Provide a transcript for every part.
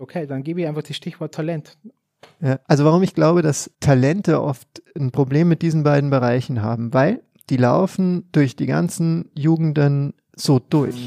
Okay, dann gebe ich einfach das Stichwort Talent. Also warum ich glaube, dass Talente oft ein Problem mit diesen beiden Bereichen haben, weil die laufen durch die ganzen Jugenden so durch.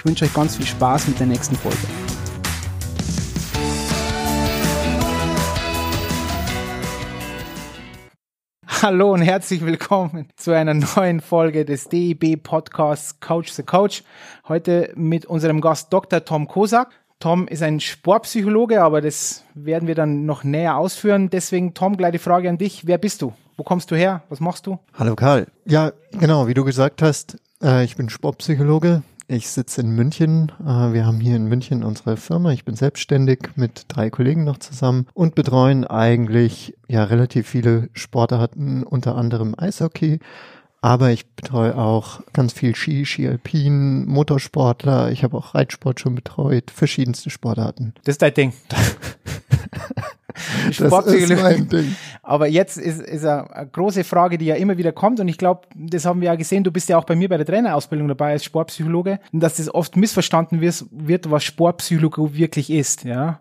ich wünsche euch ganz viel Spaß mit der nächsten Folge. Hallo und herzlich willkommen zu einer neuen Folge des DIB Podcasts Coach the Coach. Heute mit unserem Gast Dr. Tom Kosak. Tom ist ein Sportpsychologe, aber das werden wir dann noch näher ausführen. Deswegen, Tom, gleich die Frage an dich. Wer bist du? Wo kommst du her? Was machst du? Hallo Karl. Ja, genau, wie du gesagt hast, äh, ich bin Sportpsychologe, ich sitze in München. Äh, wir haben hier in München unsere Firma. Ich bin selbstständig mit drei Kollegen noch zusammen und betreuen eigentlich ja relativ viele Sportarten, unter anderem Eishockey. Aber ich betreue auch ganz viel Ski, Ski Alpin, Motorsportler. Ich habe auch Reitsport schon betreut, verschiedenste Sportarten. Das ist dein Ding. Sportpsychologie. Aber jetzt ist, ist eine große Frage, die ja immer wieder kommt und ich glaube, das haben wir ja gesehen, du bist ja auch bei mir bei der Trainerausbildung dabei als Sportpsychologe und dass das oft missverstanden wird, wird was Sportpsychologie wirklich ist, ja.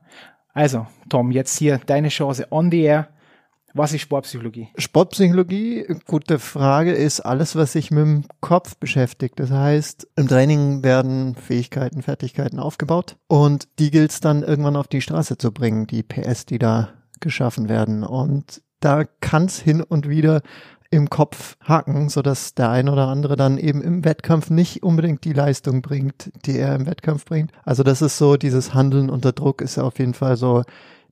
Also, Tom, jetzt hier deine Chance on the air. Was ist Sportpsychologie? Sportpsychologie, gute Frage, ist alles, was sich mit dem Kopf beschäftigt. Das heißt, im Training werden Fähigkeiten, Fertigkeiten aufgebaut und die gilt es dann irgendwann auf die Straße zu bringen, die PS, die da geschaffen werden. Und da kann es hin und wieder im Kopf hacken, so dass der ein oder andere dann eben im Wettkampf nicht unbedingt die Leistung bringt, die er im Wettkampf bringt. Also das ist so, dieses Handeln unter Druck ist auf jeden Fall so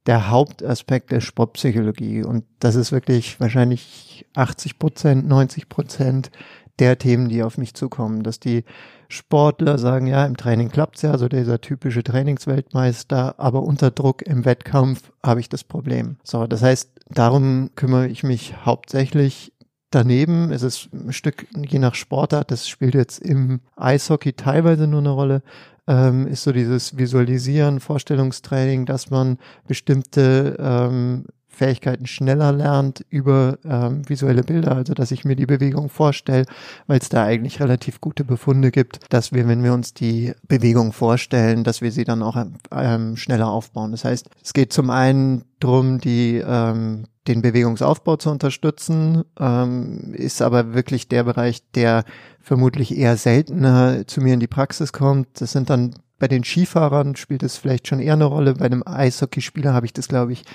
der Hauptaspekt der Sportpsychologie. Und das ist wirklich wahrscheinlich 80 Prozent, 90 Prozent der Themen, die auf mich zukommen, dass die Sportler sagen, ja, im Training klappt's ja, so dieser typische Trainingsweltmeister, aber unter Druck im Wettkampf habe ich das Problem. So, das heißt, darum kümmere ich mich hauptsächlich. Daneben ist es ein Stück, je nach Sportart, das spielt jetzt im Eishockey teilweise nur eine Rolle, ähm, ist so dieses Visualisieren, Vorstellungstraining, dass man bestimmte ähm, Fähigkeiten schneller lernt über ähm, visuelle Bilder, also dass ich mir die Bewegung vorstelle, weil es da eigentlich relativ gute Befunde gibt, dass wir, wenn wir uns die Bewegung vorstellen, dass wir sie dann auch ähm, schneller aufbauen. Das heißt, es geht zum einen drum, die ähm, den Bewegungsaufbau zu unterstützen, ähm, ist aber wirklich der Bereich, der vermutlich eher seltener zu mir in die Praxis kommt. Das sind dann bei den Skifahrern spielt es vielleicht schon eher eine Rolle. Bei einem Eishockeyspieler habe ich das, glaube ich,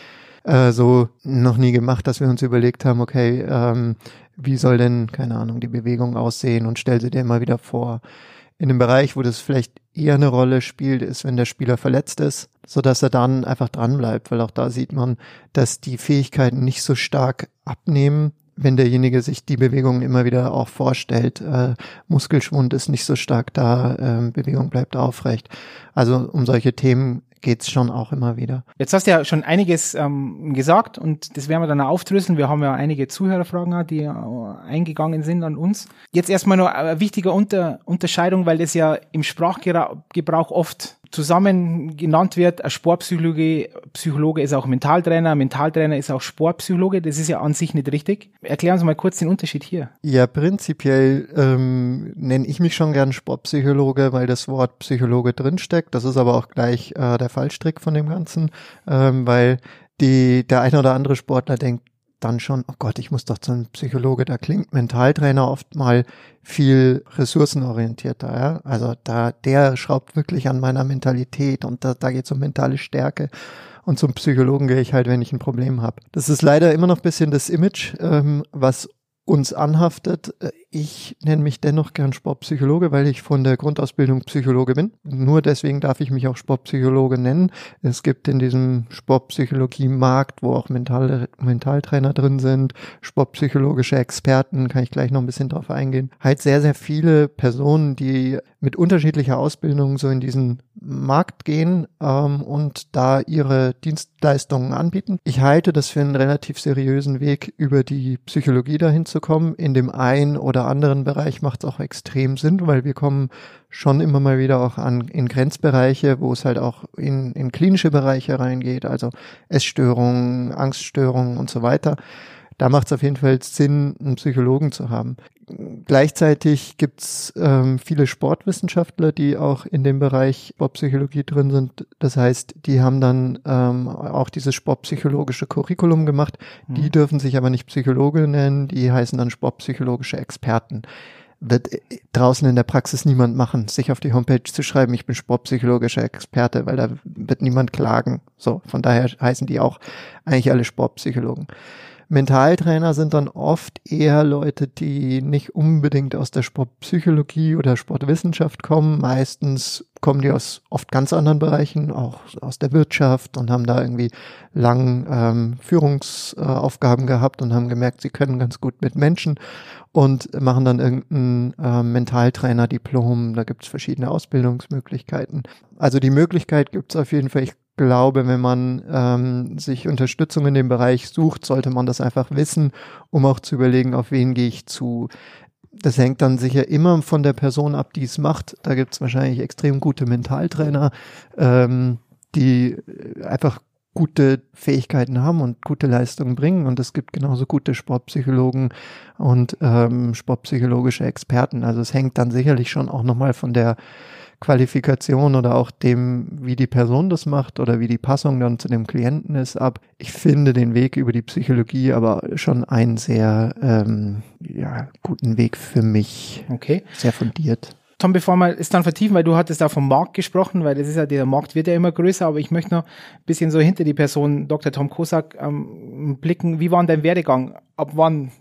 äh, so noch nie gemacht, dass wir uns überlegt haben, okay, ähm, wie soll denn, keine Ahnung, die Bewegung aussehen und stell sie dir immer wieder vor. In dem Bereich, wo das vielleicht eher eine Rolle spielt, ist, wenn der Spieler verletzt ist, so dass er dann einfach dran bleibt, weil auch da sieht man, dass die Fähigkeiten nicht so stark abnehmen, wenn derjenige sich die Bewegung immer wieder auch vorstellt. Äh, Muskelschwund ist nicht so stark da, äh, Bewegung bleibt aufrecht. Also um solche Themen geht's schon auch immer wieder. Jetzt hast du ja schon einiges ähm, gesagt und das werden wir dann auch aufdröseln. Wir haben ja einige Zuhörerfragen, die äh, eingegangen sind an uns. Jetzt erstmal noch eine wichtige Unter Unterscheidung, weil das ja im Sprachgebrauch oft zusammen genannt wird, ein Sportpsychologe Psychologe ist auch Mentaltrainer, Mentaltrainer ist auch Sportpsychologe. Das ist ja an sich nicht richtig. Erklären Sie mal kurz den Unterschied hier. Ja, prinzipiell ähm, nenne ich mich schon gern Sportpsychologe, weil das Wort Psychologe drinsteckt. Das ist aber auch gleich äh, der Fallstrick von dem Ganzen, ähm, weil die, der eine oder andere Sportler denkt, dann schon, oh Gott, ich muss doch zu einem Psychologe, da klingt Mentaltrainer oft mal viel ressourcenorientierter. Ja? Also da, der schraubt wirklich an meiner Mentalität und da, da geht es um mentale Stärke. Und zum Psychologen gehe ich halt, wenn ich ein Problem habe. Das ist leider immer noch ein bisschen das Image, ähm, was uns anhaftet. Ich nenne mich dennoch gern Sportpsychologe, weil ich von der Grundausbildung Psychologe bin. Nur deswegen darf ich mich auch Sportpsychologe nennen. Es gibt in diesem Sportpsychologie-Markt, wo auch Mental Mentaltrainer drin sind, sportpsychologische Experten, kann ich gleich noch ein bisschen drauf eingehen, halt sehr, sehr viele Personen, die mit unterschiedlicher Ausbildung so in diesen Markt gehen ähm, und da ihre Dienstleistungen anbieten. Ich halte das für einen relativ seriösen Weg, über die Psychologie dahin zu kommen. In dem einen oder anderen Bereich macht es auch extrem Sinn, weil wir kommen schon immer mal wieder auch an in Grenzbereiche, wo es halt auch in, in klinische Bereiche reingeht, also Essstörungen, Angststörungen und so weiter. Da macht es auf jeden Fall Sinn, einen Psychologen zu haben. Gleichzeitig gibt's ähm, viele Sportwissenschaftler, die auch in dem Bereich Sportpsychologie drin sind. Das heißt, die haben dann ähm, auch dieses sportpsychologische Curriculum gemacht. Mhm. Die dürfen sich aber nicht Psychologe nennen, die heißen dann sportpsychologische Experten wird draußen in der Praxis niemand machen, sich auf die Homepage zu schreiben, ich bin sportpsychologischer Experte, weil da wird niemand klagen. So, von daher heißen die auch eigentlich alle Sportpsychologen. Mentaltrainer sind dann oft eher Leute, die nicht unbedingt aus der Sportpsychologie oder Sportwissenschaft kommen. Meistens kommen die aus oft ganz anderen Bereichen, auch aus der Wirtschaft und haben da irgendwie lang ähm, Führungsaufgaben gehabt und haben gemerkt, sie können ganz gut mit Menschen und machen dann irgendein äh, Mentaltrainer-Diplom. Da gibt es verschiedene Ausbildungsmöglichkeiten. Also die Möglichkeit gibt es auf jeden Fall. Ich glaube, wenn man ähm, sich Unterstützung in dem Bereich sucht, sollte man das einfach wissen, um auch zu überlegen, auf wen gehe ich zu. Das hängt dann sicher immer von der Person ab, die es macht. Da gibt es wahrscheinlich extrem gute Mentaltrainer, ähm, die einfach gute Fähigkeiten haben und gute Leistungen bringen. Und es gibt genauso gute Sportpsychologen und ähm, sportpsychologische Experten. Also es hängt dann sicherlich schon auch nochmal von der Qualifikation oder auch dem, wie die Person das macht oder wie die Passung dann zu dem Klienten ist, ab. Ich finde den Weg über die Psychologie aber schon einen sehr ähm, ja, guten Weg für mich. Okay. Sehr fundiert. Tom, bevor wir es dann vertiefen, weil du hattest da vom Markt gesprochen, weil das ist ja, der Markt wird ja immer größer, aber ich möchte noch ein bisschen so hinter die Person Dr. Tom Kosak ähm, blicken. Wie war dein Werdegang? Ab wann?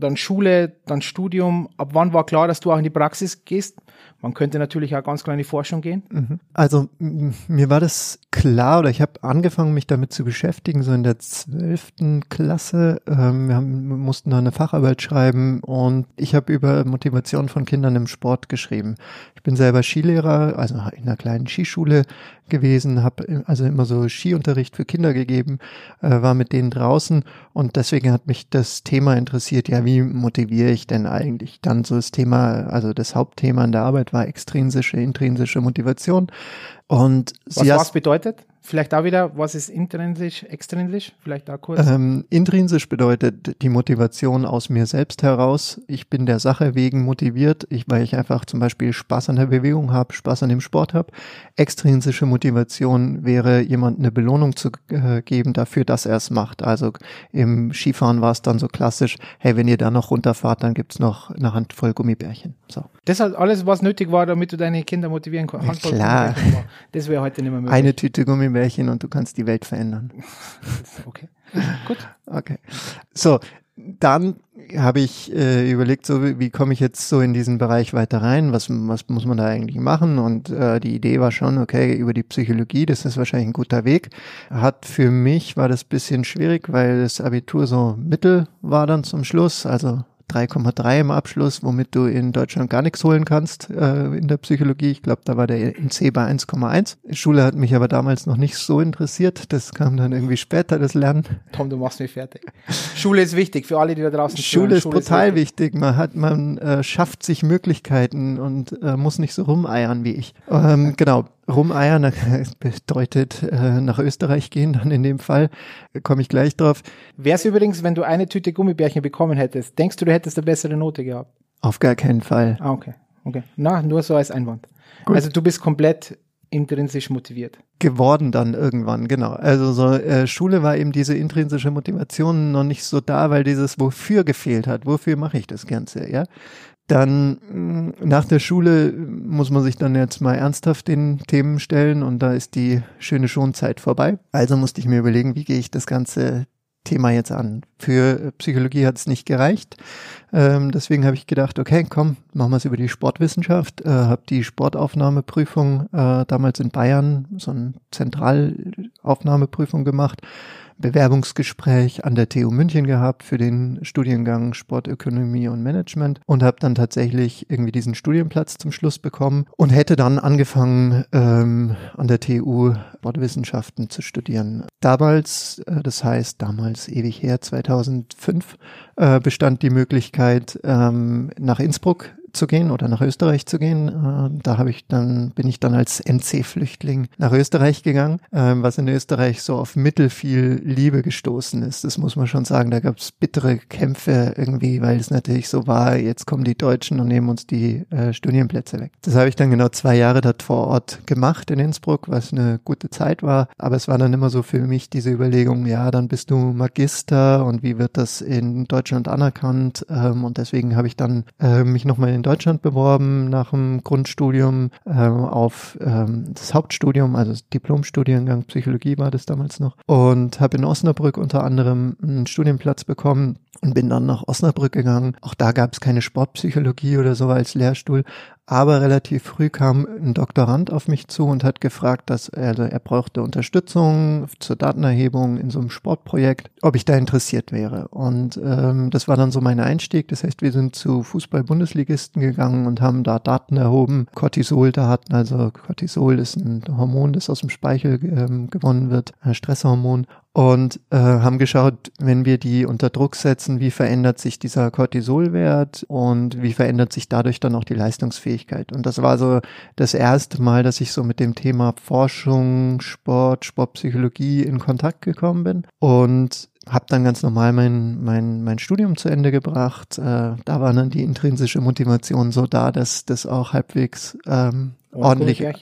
Dann Schule, dann Studium. Ab wann war klar, dass du auch in die Praxis gehst? Man könnte natürlich auch ganz klar in die Forschung gehen. Mhm. Also mir war das klar oder ich habe angefangen, mich damit zu beschäftigen, so in der zwölften Klasse. Ähm, wir, haben, mussten da eine Facharbeit schreiben und ich habe über Motivation von Kindern im Sport geschrieben. Ich bin selber Skilehrer, also in einer kleinen Skischule gewesen, habe also immer so Skiunterricht für Kinder gegeben, äh, war mit denen draußen und deswegen hat mich das Thema interessiert, ja, wie motiviere ich denn eigentlich? Dann so das Thema, also das Hauptthema in der Arbeit war extrinsische, intrinsische Motivation. Und was was bedeutet? Vielleicht da wieder, was ist intrinsisch, extrinsisch? Vielleicht da kurz. Ähm, intrinsisch bedeutet die Motivation aus mir selbst heraus. Ich bin der Sache wegen motiviert, ich, weil ich einfach zum Beispiel Spaß an der Bewegung habe, Spaß an dem Sport habe. Extrinsische Motivation wäre, jemand eine Belohnung zu äh, geben dafür, dass er es macht. Also im Skifahren war es dann so klassisch, hey, wenn ihr da noch runterfahrt, dann gibt's noch eine Handvoll Gummibärchen. So. Das hat alles, was nötig war, damit du deine Kinder motivieren kannst. Klar. Das wäre heute nicht mehr möglich. Eine Tüte Gummibärchen und du kannst die Welt verändern. Okay. Gut. Okay. So, dann habe ich äh, überlegt, so wie, wie komme ich jetzt so in diesen Bereich weiter rein? Was, was muss man da eigentlich machen? Und äh, die Idee war schon, okay, über die Psychologie, das ist wahrscheinlich ein guter Weg. Hat für mich war das bisschen schwierig, weil das Abitur so mittel war dann zum Schluss. Also 3,3 im Abschluss, womit du in Deutschland gar nichts holen kannst äh, in der Psychologie. Ich glaube, da war der NC bei 1,1. Schule hat mich aber damals noch nicht so interessiert. Das kam dann irgendwie später, das Lernen. Tom, du machst mich fertig. Schule ist wichtig für alle, die da draußen Schule ist Schule brutal ist wichtig. Man hat, man äh, schafft sich Möglichkeiten und äh, muss nicht so rumeiern wie ich. Ähm, genau rumeiern, das bedeutet äh, nach Österreich gehen, dann in dem Fall, komme ich gleich drauf. Wär's übrigens, wenn du eine Tüte Gummibärchen bekommen hättest, denkst du, du hättest eine bessere Note gehabt? Auf gar keinen Fall. Ah, okay. Okay. Na, nur so als Einwand. Gut. Also du bist komplett intrinsisch motiviert. Geworden dann irgendwann, genau. Also so äh, Schule war eben diese intrinsische Motivation noch nicht so da, weil dieses Wofür gefehlt hat. Wofür mache ich das Ganze, ja? Dann mm, nach der Schule muss man sich dann jetzt mal ernsthaft den Themen stellen und da ist die schöne Schonzeit vorbei. Also musste ich mir überlegen, wie gehe ich das ganze Thema jetzt an. Für Psychologie hat es nicht gereicht. Ähm, deswegen habe ich gedacht, okay, komm, machen wir es über die Sportwissenschaft. Äh, habe die Sportaufnahmeprüfung äh, damals in Bayern, so eine Zentralaufnahmeprüfung gemacht Bewerbungsgespräch an der TU München gehabt für den Studiengang Sportökonomie und Management und habe dann tatsächlich irgendwie diesen Studienplatz zum Schluss bekommen und hätte dann angefangen ähm, an der TU Sportwissenschaften zu studieren. Damals, äh, das heißt damals ewig her, 2005, äh, bestand die Möglichkeit, ähm, nach Innsbruck zu gehen oder nach Österreich zu gehen. Äh, da habe ich dann bin ich dann als NC-Flüchtling nach Österreich gegangen, äh, was in Österreich so auf mittel viel Liebe gestoßen ist. Das muss man schon sagen. Da gab es bittere Kämpfe irgendwie, weil es natürlich so war. Jetzt kommen die Deutschen und nehmen uns die äh, Studienplätze weg. Das habe ich dann genau zwei Jahre dort vor Ort gemacht in Innsbruck, was eine gute Zeit war. Aber es war dann immer so für mich diese Überlegung: Ja, dann bist du Magister und wie wird das in Deutschland anerkannt? Ähm, und deswegen habe ich dann äh, mich nochmal in Deutschland beworben nach dem Grundstudium äh, auf ähm, das Hauptstudium, also das Diplomstudiengang Psychologie war das damals noch und habe in Osnabrück unter anderem einen Studienplatz bekommen und bin dann nach Osnabrück gegangen. Auch da gab es keine Sportpsychologie oder so als Lehrstuhl, aber relativ früh kam ein Doktorand auf mich zu und hat gefragt, dass er, also er brauchte Unterstützung zur Datenerhebung in so einem Sportprojekt, ob ich da interessiert wäre. Und ähm, das war dann so mein Einstieg. Das heißt, wir sind zu Fußball-Bundesligisten gegangen und haben da Daten erhoben, Cortisol-Daten. Also Cortisol ist ein Hormon, das aus dem Speichel ähm, gewonnen wird, ein Stresshormon und äh, haben geschaut, wenn wir die unter Druck setzen, wie verändert sich dieser Cortisolwert und wie verändert sich dadurch dann auch die Leistungsfähigkeit. Und das war so das erste Mal, dass ich so mit dem Thema Forschung, Sport, Sportpsychologie in Kontakt gekommen bin und habe dann ganz normal mein, mein, mein Studium zu Ende gebracht. Äh, da war dann die intrinsische Motivation so da, dass das auch halbwegs ähm, ordentlich, ja.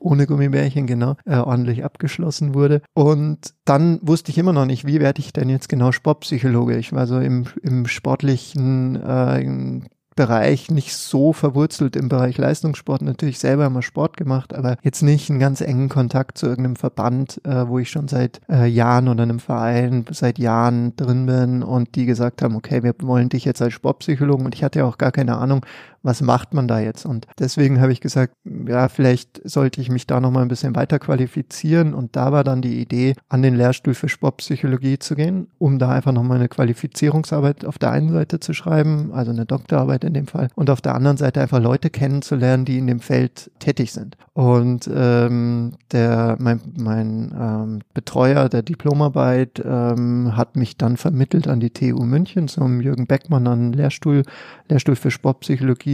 ohne Gummibärchen, genau, äh, ordentlich abgeschlossen wurde. Und dann wusste ich immer noch nicht, wie werde ich denn jetzt genau Sportpsychologe? Ich war so im, im sportlichen äh, Bereich nicht so verwurzelt im Bereich Leistungssport. Natürlich selber immer Sport gemacht, aber jetzt nicht einen ganz engen Kontakt zu irgendeinem Verband, äh, wo ich schon seit äh, Jahren oder einem Verein seit Jahren drin bin und die gesagt haben, okay, wir wollen dich jetzt als Sportpsychologen und ich hatte ja auch gar keine Ahnung, was macht man da jetzt? Und deswegen habe ich gesagt, ja, vielleicht sollte ich mich da nochmal ein bisschen weiter qualifizieren. Und da war dann die Idee, an den Lehrstuhl für Sportpsychologie zu gehen, um da einfach nochmal eine Qualifizierungsarbeit auf der einen Seite zu schreiben, also eine Doktorarbeit in dem Fall, und auf der anderen Seite einfach Leute kennenzulernen, die in dem Feld tätig sind. Und ähm, der mein, mein ähm, Betreuer der Diplomarbeit ähm, hat mich dann vermittelt an die TU München zum Jürgen Beckmann an Lehrstuhl, Lehrstuhl für Sportpsychologie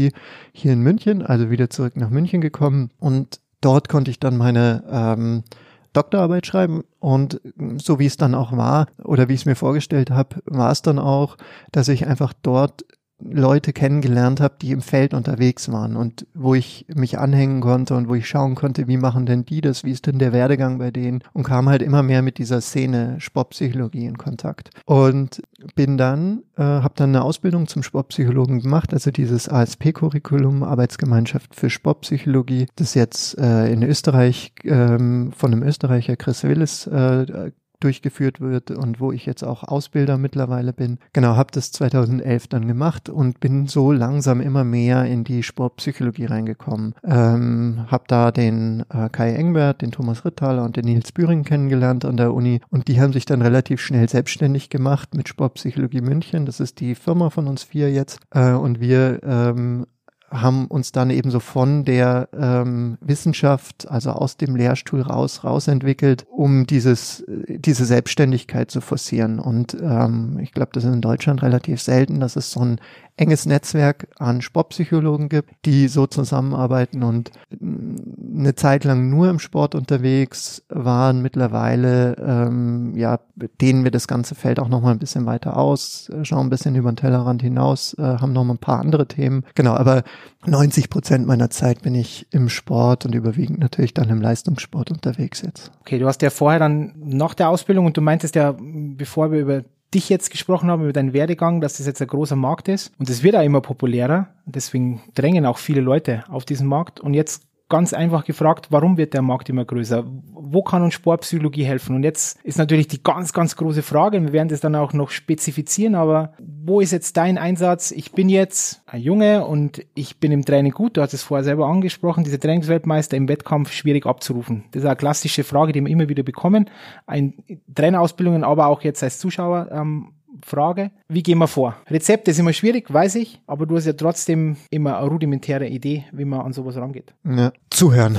hier in München, also wieder zurück nach München gekommen. Und dort konnte ich dann meine ähm, Doktorarbeit schreiben. Und so wie es dann auch war oder wie ich es mir vorgestellt habe, war es dann auch, dass ich einfach dort Leute kennengelernt habe, die im Feld unterwegs waren und wo ich mich anhängen konnte und wo ich schauen konnte, wie machen denn die das, wie ist denn der Werdegang bei denen und kam halt immer mehr mit dieser Szene Sportpsychologie in Kontakt. Und bin dann, äh, habe dann eine Ausbildung zum Sportpsychologen gemacht, also dieses ASP-Curriculum, Arbeitsgemeinschaft für Sportpsychologie, das jetzt äh, in Österreich ähm, von einem Österreicher Chris Willis äh, durchgeführt wird und wo ich jetzt auch Ausbilder mittlerweile bin. Genau, habe das 2011 dann gemacht und bin so langsam immer mehr in die Sportpsychologie reingekommen. Ähm, habe da den äh, Kai Engbert, den Thomas Rittaler und den Nils Büring kennengelernt an der Uni und die haben sich dann relativ schnell selbstständig gemacht mit Sportpsychologie München. Das ist die Firma von uns vier jetzt äh, und wir ähm, haben uns dann eben so von der ähm, Wissenschaft, also aus dem Lehrstuhl raus, rausentwickelt, um dieses, diese Selbstständigkeit zu forcieren. Und ähm, ich glaube, das ist in Deutschland relativ selten, dass es so ein enges Netzwerk an Sportpsychologen gibt, die so zusammenarbeiten und eine Zeit lang nur im Sport unterwegs waren. Mittlerweile, ähm, ja, dehnen wir das ganze Feld auch noch mal ein bisschen weiter aus, schauen ein bisschen über den Tellerrand hinaus, äh, haben noch mal ein paar andere Themen. Genau, aber 90 Prozent meiner Zeit bin ich im Sport und überwiegend natürlich dann im Leistungssport unterwegs jetzt. Okay, du hast ja vorher dann nach der Ausbildung und du meintest ja, bevor wir über dich jetzt gesprochen haben, über deinen Werdegang, dass das jetzt ein großer Markt ist. Und es wird auch immer populärer. Deswegen drängen auch viele Leute auf diesen Markt. Und jetzt ganz einfach gefragt, warum wird der Markt immer größer? Wo kann uns Sportpsychologie helfen? Und jetzt ist natürlich die ganz, ganz große Frage, wir werden das dann auch noch spezifizieren, aber wo ist jetzt dein Einsatz? Ich bin jetzt ein Junge und ich bin im Training gut, du hast es vorher selber angesprochen, diese Trainingsweltmeister im Wettkampf schwierig abzurufen. Das ist eine klassische Frage, die wir immer wieder bekommen. Ein Trainerausbildungen, aber auch jetzt als Zuschauer ähm, Frage. Wie gehen wir vor? Rezepte ist immer schwierig, weiß ich, aber du hast ja trotzdem immer eine rudimentäre Idee, wie man an sowas rangeht. Ja, zuhören.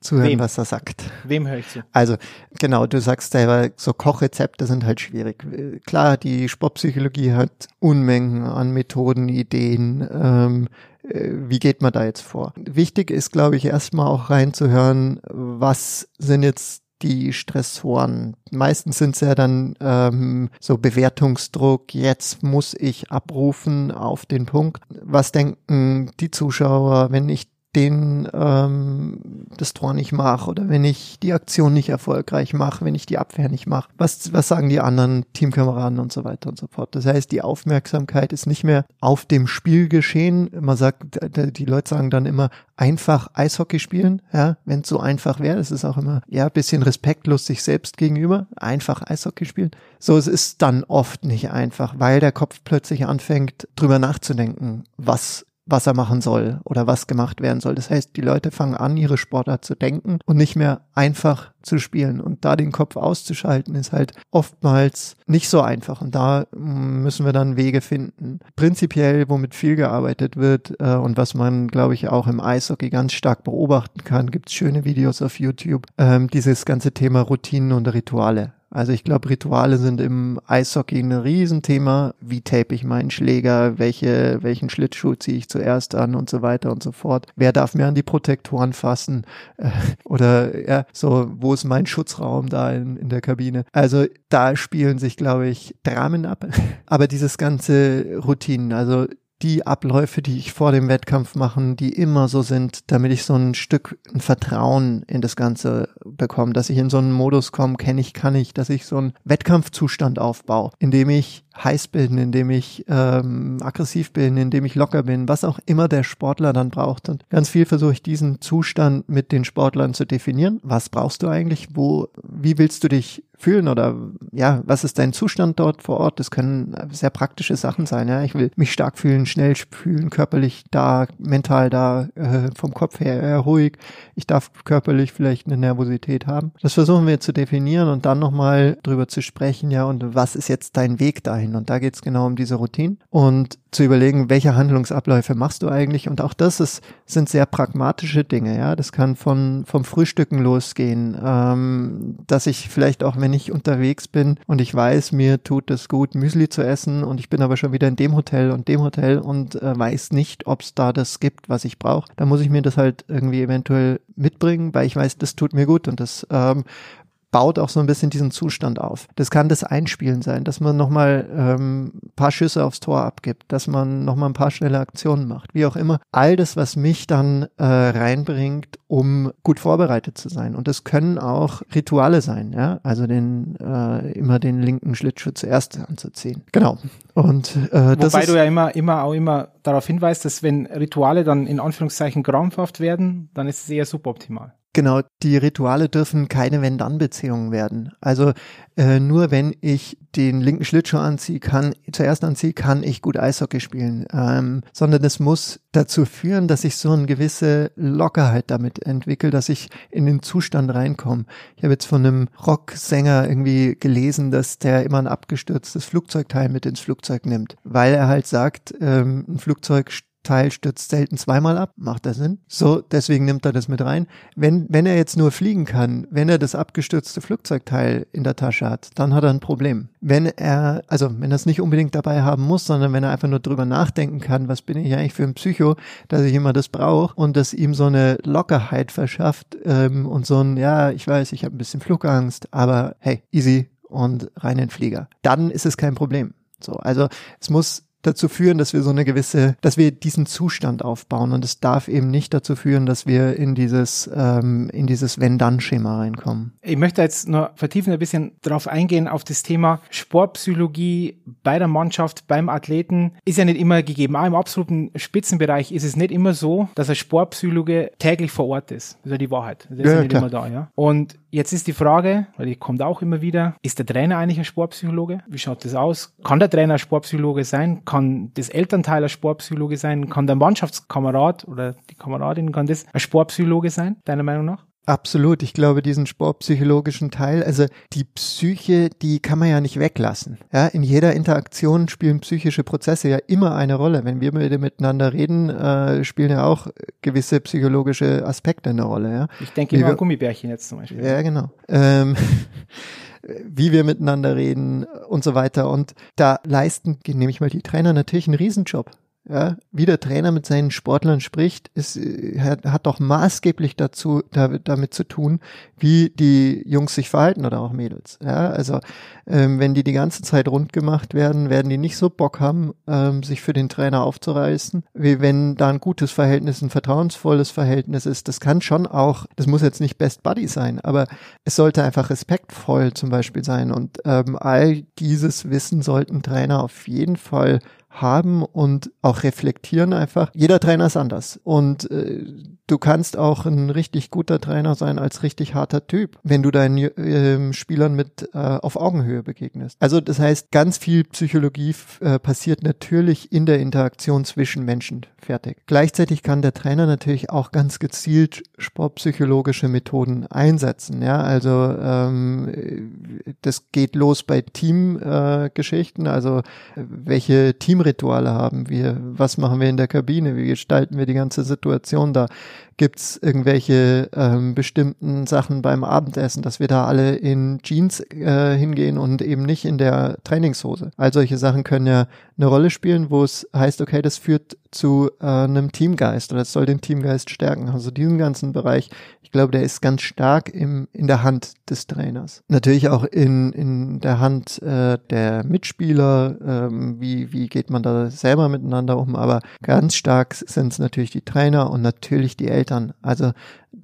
Zuhören, Wem? was er sagt. Wem höre ich zu? Also, genau, du sagst selber, so Kochrezepte sind halt schwierig. Klar, die Sportpsychologie hat Unmengen an Methoden, Ideen, ähm, äh, wie geht man da jetzt vor? Wichtig ist, glaube ich, erstmal auch reinzuhören, was sind jetzt die Stressoren. Meistens sind es ja dann ähm, so Bewertungsdruck, jetzt muss ich abrufen auf den Punkt. Was denken die Zuschauer, wenn ich den ähm, das Tor nicht mache oder wenn ich die Aktion nicht erfolgreich mache, wenn ich die Abwehr nicht mache. Was, was sagen die anderen Teamkameraden und so weiter und so fort. Das heißt, die Aufmerksamkeit ist nicht mehr auf dem Spiel geschehen. Man sagt, die Leute sagen dann immer einfach Eishockey spielen, ja, wenn es so einfach wäre. Das ist auch immer ja bisschen respektlos sich selbst gegenüber. Einfach Eishockey spielen. So, es ist dann oft nicht einfach, weil der Kopf plötzlich anfängt, drüber nachzudenken, was was er machen soll oder was gemacht werden soll. Das heißt, die Leute fangen an, ihre Sportart zu denken und nicht mehr einfach zu spielen. Und da den Kopf auszuschalten, ist halt oftmals nicht so einfach. Und da mm, müssen wir dann Wege finden. Prinzipiell, womit viel gearbeitet wird äh, und was man, glaube ich, auch im Eishockey ganz stark beobachten kann, gibt es schöne Videos auf YouTube. Ähm, dieses ganze Thema Routinen und Rituale. Also ich glaube, Rituale sind im Eishockey ein Riesenthema. Wie tape ich meinen Schläger? Welche, welchen Schlittschuh ziehe ich zuerst an und so weiter und so fort? Wer darf mir an die Protektoren fassen? Äh, oder ja, so, wo ist mein Schutzraum da in, in der Kabine? Also da spielen sich, glaube ich, Dramen ab. Aber dieses ganze Routinen, also die Abläufe, die ich vor dem Wettkampf mache, die immer so sind, damit ich so ein Stück ein Vertrauen in das Ganze bekomme, dass ich in so einen Modus komme, kenne ich, kann ich, dass ich so einen Wettkampfzustand aufbaue, indem ich heiß bin, indem ich ähm, aggressiv bin, indem ich locker bin, was auch immer der Sportler dann braucht. Und ganz viel versuche ich diesen Zustand mit den Sportlern zu definieren. Was brauchst du eigentlich? Wo, wie willst du dich fühlen oder ja, was ist dein Zustand dort vor Ort? Das können sehr praktische Sachen sein. Ja, ich will mich stark fühlen, schnell fühlen, körperlich da, mental da, äh, vom Kopf her eher ruhig. Ich darf körperlich vielleicht eine Nervosität haben. Das versuchen wir zu definieren und dann nochmal drüber zu sprechen. Ja, und was ist jetzt dein Weg dahin? Und da geht es genau um diese Routine und zu überlegen, welche Handlungsabläufe machst du eigentlich? Und auch das ist, sind sehr pragmatische Dinge. Ja, das kann von vom Frühstücken losgehen, ähm, dass ich vielleicht auch, wenn ich unterwegs bin und ich weiß, mir tut es gut, Müsli zu essen und ich bin aber schon wieder in dem Hotel und dem Hotel und äh, weiß nicht, ob es da das gibt, was ich brauche, dann muss ich mir das halt irgendwie eventuell mitbringen, weil ich weiß, das tut mir gut und das ähm, baut auch so ein bisschen diesen Zustand auf. Das kann das Einspielen sein, dass man nochmal ähm, paar Schüsse aufs Tor abgibt, dass man nochmal ein paar schnelle Aktionen macht, wie auch immer. All das, was mich dann äh, reinbringt, um gut vorbereitet zu sein. Und das können auch Rituale sein, ja, also den äh, immer den linken Schlittschuh zuerst anzuziehen. Genau. Und äh, das Wobei du ja immer, immer auch immer darauf hinweist, dass wenn Rituale dann in Anführungszeichen krampfhaft werden, dann ist es eher suboptimal. Genau, die Rituale dürfen keine Wenn-Dann-Beziehungen werden. Also äh, nur wenn ich den linken Schlittschuh anziehe, kann zuerst anziehe, kann ich gut Eishockey spielen. Ähm, sondern es muss dazu führen, dass ich so eine gewisse Lockerheit damit entwickle, dass ich in den Zustand reinkomme. Ich habe jetzt von einem Rocksänger irgendwie gelesen, dass der immer ein abgestürztes Flugzeugteil mit ins Flugzeug nimmt, weil er halt sagt, ähm, ein Flugzeug Teil stürzt selten zweimal ab. Macht das Sinn? So, deswegen nimmt er das mit rein. Wenn, wenn er jetzt nur fliegen kann, wenn er das abgestürzte Flugzeugteil in der Tasche hat, dann hat er ein Problem. Wenn er, also wenn er es nicht unbedingt dabei haben muss, sondern wenn er einfach nur drüber nachdenken kann, was bin ich eigentlich für ein Psycho, dass ich immer das brauche und das ihm so eine Lockerheit verschafft ähm, und so ein, ja, ich weiß, ich habe ein bisschen Flugangst, aber hey, easy und rein in den Flieger. Dann ist es kein Problem. So, also es muss dazu führen, dass wir so eine gewisse, dass wir diesen Zustand aufbauen und es darf eben nicht dazu führen, dass wir in dieses, ähm, in dieses Wenn-Dann-Schema reinkommen. Ich möchte jetzt nur vertiefen ein bisschen darauf eingehen, auf das Thema Sportpsychologie bei der Mannschaft, beim Athleten. Ist ja nicht immer gegeben. Auch im absoluten Spitzenbereich ist es nicht immer so, dass ein Sportpsychologe täglich vor Ort ist. Das ist ja die Wahrheit. Der ist ja, ja nicht klar. immer da, ja. Und Jetzt ist die Frage, weil die kommt auch immer wieder, ist der Trainer eigentlich ein Sportpsychologe? Wie schaut das aus? Kann der Trainer ein Sportpsychologe sein? Kann das Elternteil ein Sportpsychologe sein? Kann der Mannschaftskamerad oder die Kameradin, kann das ein Sportpsychologe sein, deiner Meinung nach? Absolut. Ich glaube, diesen sportpsychologischen Teil, also die Psyche, die kann man ja nicht weglassen. Ja, in jeder Interaktion spielen psychische Prozesse ja immer eine Rolle. Wenn wir miteinander reden, äh, spielen ja auch gewisse psychologische Aspekte eine Rolle. Ja. Ich denke immer an Gummibärchen jetzt zum Beispiel. Ja, genau. Ähm, wie wir miteinander reden und so weiter. Und da leisten, nehme ich mal die Trainer natürlich einen Riesenjob ja, wie der Trainer mit seinen Sportlern spricht, ist, äh, hat, doch maßgeblich dazu, da, damit zu tun, wie die Jungs sich verhalten oder auch Mädels. Ja, also ähm, wenn die die ganze Zeit rund gemacht werden, werden die nicht so Bock haben, ähm, sich für den Trainer aufzureißen, wie wenn da ein gutes Verhältnis, ein vertrauensvolles Verhältnis ist. Das kann schon auch, das muss jetzt nicht Best Buddy sein, aber es sollte einfach respektvoll zum Beispiel sein und ähm, all dieses Wissen sollten Trainer auf jeden Fall haben und auch reflektieren einfach. Jeder Trainer ist anders und äh, du kannst auch ein richtig guter Trainer sein als richtig harter Typ, wenn du deinen äh, Spielern mit äh, auf Augenhöhe begegnest. Also das heißt, ganz viel Psychologie äh, passiert natürlich in der Interaktion zwischen Menschen. Fertig. Gleichzeitig kann der Trainer natürlich auch ganz gezielt sportpsychologische Methoden einsetzen. Ja, also ähm, das geht los bei Teamgeschichten, äh, also welche Teamrituale haben wir, was machen wir in der Kabine, wie gestalten wir die ganze Situation da Gibt es irgendwelche ähm, bestimmten Sachen beim Abendessen, dass wir da alle in Jeans äh, hingehen und eben nicht in der Trainingshose? All solche Sachen können ja eine Rolle spielen, wo es heißt, okay, das führt zu äh, einem Teamgeist oder es soll den Teamgeist stärken. Also diesen ganzen Bereich, ich glaube, der ist ganz stark im, in der Hand des Trainers. Natürlich auch in, in der Hand äh, der Mitspieler, ähm, wie, wie geht man da selber miteinander um, aber ganz stark sind es natürlich die Trainer und natürlich die Eltern. Also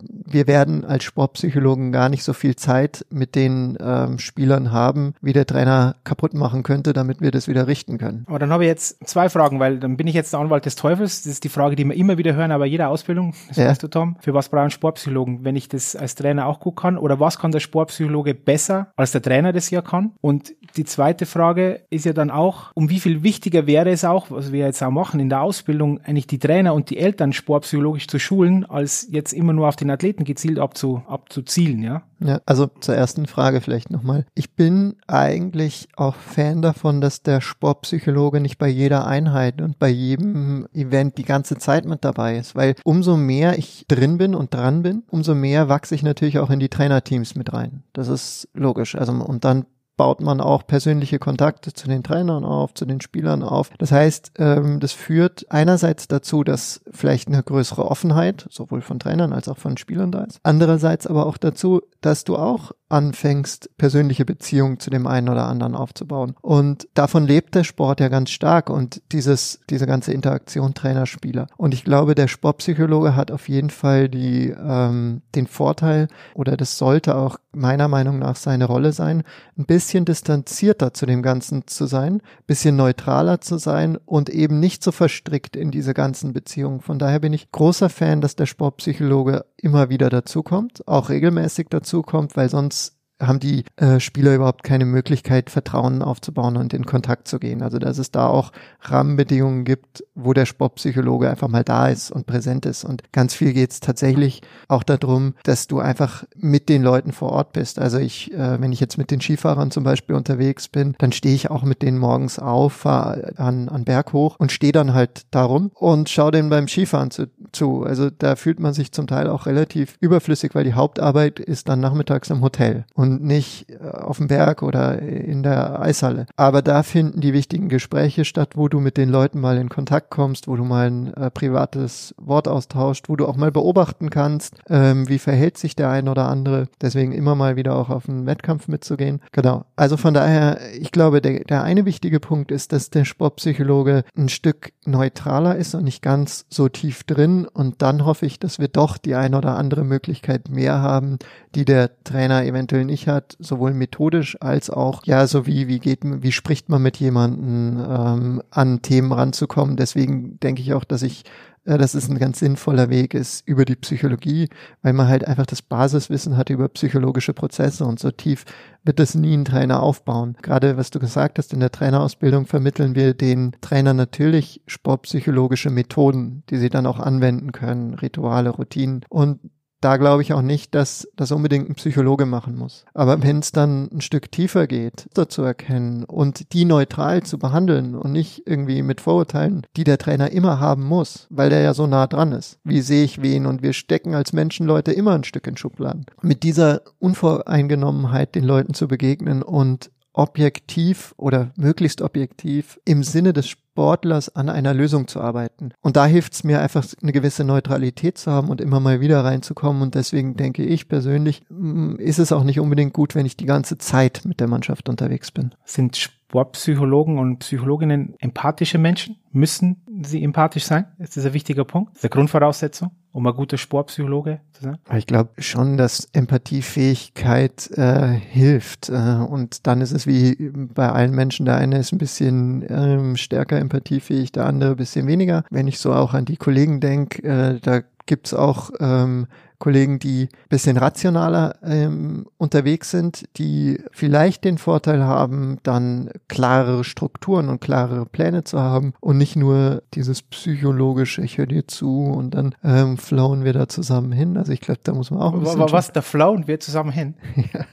wir werden als Sportpsychologen gar nicht so viel Zeit mit den ähm, Spielern haben, wie der Trainer kaputt machen könnte, damit wir das wieder richten können. Aber dann habe ich jetzt zwei Fragen, weil dann bin ich jetzt der Anwalt des Teufels. Das ist die Frage, die wir immer wieder hören, aber jeder Ausbildung, das ja. weißt du, Tom. Für was brauchen Sportpsychologen, wenn ich das als Trainer auch gut kann? Oder was kann der Sportpsychologe besser, als der Trainer das ja kann? Und die zweite Frage ist ja dann auch, um wie viel wichtiger wäre es auch, was wir jetzt auch machen in der Ausbildung, eigentlich die Trainer und die Eltern sportpsychologisch zu schulen, als jetzt immer nur auf den Athleten gezielt abzu, abzuzielen, ja? Ja, also zur ersten Frage vielleicht nochmal. Ich bin eigentlich auch Fan davon, dass der Sportpsychologe nicht bei jeder Einheit und bei jedem Event die ganze Zeit mit dabei ist, weil umso mehr ich drin bin und dran bin, umso mehr wachse ich natürlich auch in die Trainerteams mit rein. Das ist logisch. Also und dann baut man auch persönliche Kontakte zu den Trainern auf, zu den Spielern auf. Das heißt, ähm, das führt einerseits dazu, dass vielleicht eine größere Offenheit sowohl von Trainern als auch von Spielern da ist. Andererseits aber auch dazu, dass du auch anfängst, persönliche Beziehungen zu dem einen oder anderen aufzubauen. Und davon lebt der Sport ja ganz stark und dieses, diese ganze Interaktion Trainer-Spieler. Und ich glaube, der Sportpsychologe hat auf jeden Fall die, ähm, den Vorteil oder das sollte auch meiner Meinung nach seine Rolle sein, ein bisschen distanzierter zu dem Ganzen zu sein, bisschen neutraler zu sein und eben nicht so verstrickt in diese ganzen Beziehungen. Von daher bin ich großer Fan, dass der Sportpsychologe immer wieder dazukommt, auch regelmäßig dazukommt, weil sonst haben die äh, Spieler überhaupt keine Möglichkeit, Vertrauen aufzubauen und in Kontakt zu gehen. Also dass es da auch Rahmenbedingungen gibt, wo der Sportpsychologe einfach mal da ist und präsent ist. Und ganz viel geht es tatsächlich auch darum, dass du einfach mit den Leuten vor Ort bist. Also ich, äh, wenn ich jetzt mit den Skifahrern zum Beispiel unterwegs bin, dann stehe ich auch mit denen morgens auf, fahre an, an Berg hoch und stehe dann halt darum und schaue denen beim Skifahren zu, zu. Also da fühlt man sich zum Teil auch relativ überflüssig, weil die Hauptarbeit ist dann nachmittags im Hotel. Und und nicht äh, auf dem Berg oder in der Eishalle. Aber da finden die wichtigen Gespräche statt, wo du mit den Leuten mal in Kontakt kommst, wo du mal ein äh, privates Wort austauscht, wo du auch mal beobachten kannst, ähm, wie verhält sich der ein oder andere. Deswegen immer mal wieder auch auf einen Wettkampf mitzugehen. Genau. Also von daher, ich glaube, der, der eine wichtige Punkt ist, dass der Sportpsychologe ein Stück neutraler ist und nicht ganz so tief drin. Und dann hoffe ich, dass wir doch die eine oder andere Möglichkeit mehr haben, die der Trainer eventuell nicht hat, sowohl methodisch als auch, ja, so wie, wie geht, wie spricht man mit jemandem ähm, an Themen ranzukommen. Deswegen denke ich auch, dass ich äh, dass es ein ganz sinnvoller Weg ist über die Psychologie, weil man halt einfach das Basiswissen hat über psychologische Prozesse und so tief wird es nie ein Trainer aufbauen. Gerade was du gesagt hast, in der Trainerausbildung vermitteln wir den Trainer natürlich sportpsychologische Methoden, die sie dann auch anwenden können, Rituale, Routinen und da glaube ich auch nicht, dass das unbedingt ein Psychologe machen muss. Aber wenn es dann ein Stück tiefer geht, zu erkennen und die neutral zu behandeln und nicht irgendwie mit Vorurteilen, die der Trainer immer haben muss, weil der ja so nah dran ist. Wie sehe ich wen? Und wir stecken als Menschenleute immer ein Stück in Schubladen. Mit dieser Unvoreingenommenheit den Leuten zu begegnen und objektiv oder möglichst objektiv im Sinne des Sportlers an einer Lösung zu arbeiten. Und da hilft es mir einfach eine gewisse Neutralität zu haben und immer mal wieder reinzukommen. Und deswegen denke ich persönlich, ist es auch nicht unbedingt gut, wenn ich die ganze Zeit mit der Mannschaft unterwegs bin. Sind Sportpsychologen und Psychologinnen empathische Menschen? Müssen sie empathisch sein? Ist das ein wichtiger Punkt? Das ist eine Grundvoraussetzung, um ein guter Sportpsychologe zu sein? Ich glaube schon, dass Empathiefähigkeit äh, hilft. Äh, und dann ist es wie bei allen Menschen, der eine ist ein bisschen ähm, stärker empathiefähig, der andere ein bisschen weniger. Wenn ich so auch an die Kollegen denke, äh, da gibt's auch ähm, Kollegen, die bisschen rationaler ähm, unterwegs sind, die vielleicht den Vorteil haben, dann klarere Strukturen und klarere Pläne zu haben und nicht nur dieses psychologische, ich höre dir zu und dann ähm, flowen wir da zusammen hin. Also ich glaube, da muss man auch ein bisschen... Was, da flowen wir zusammen hin? ja.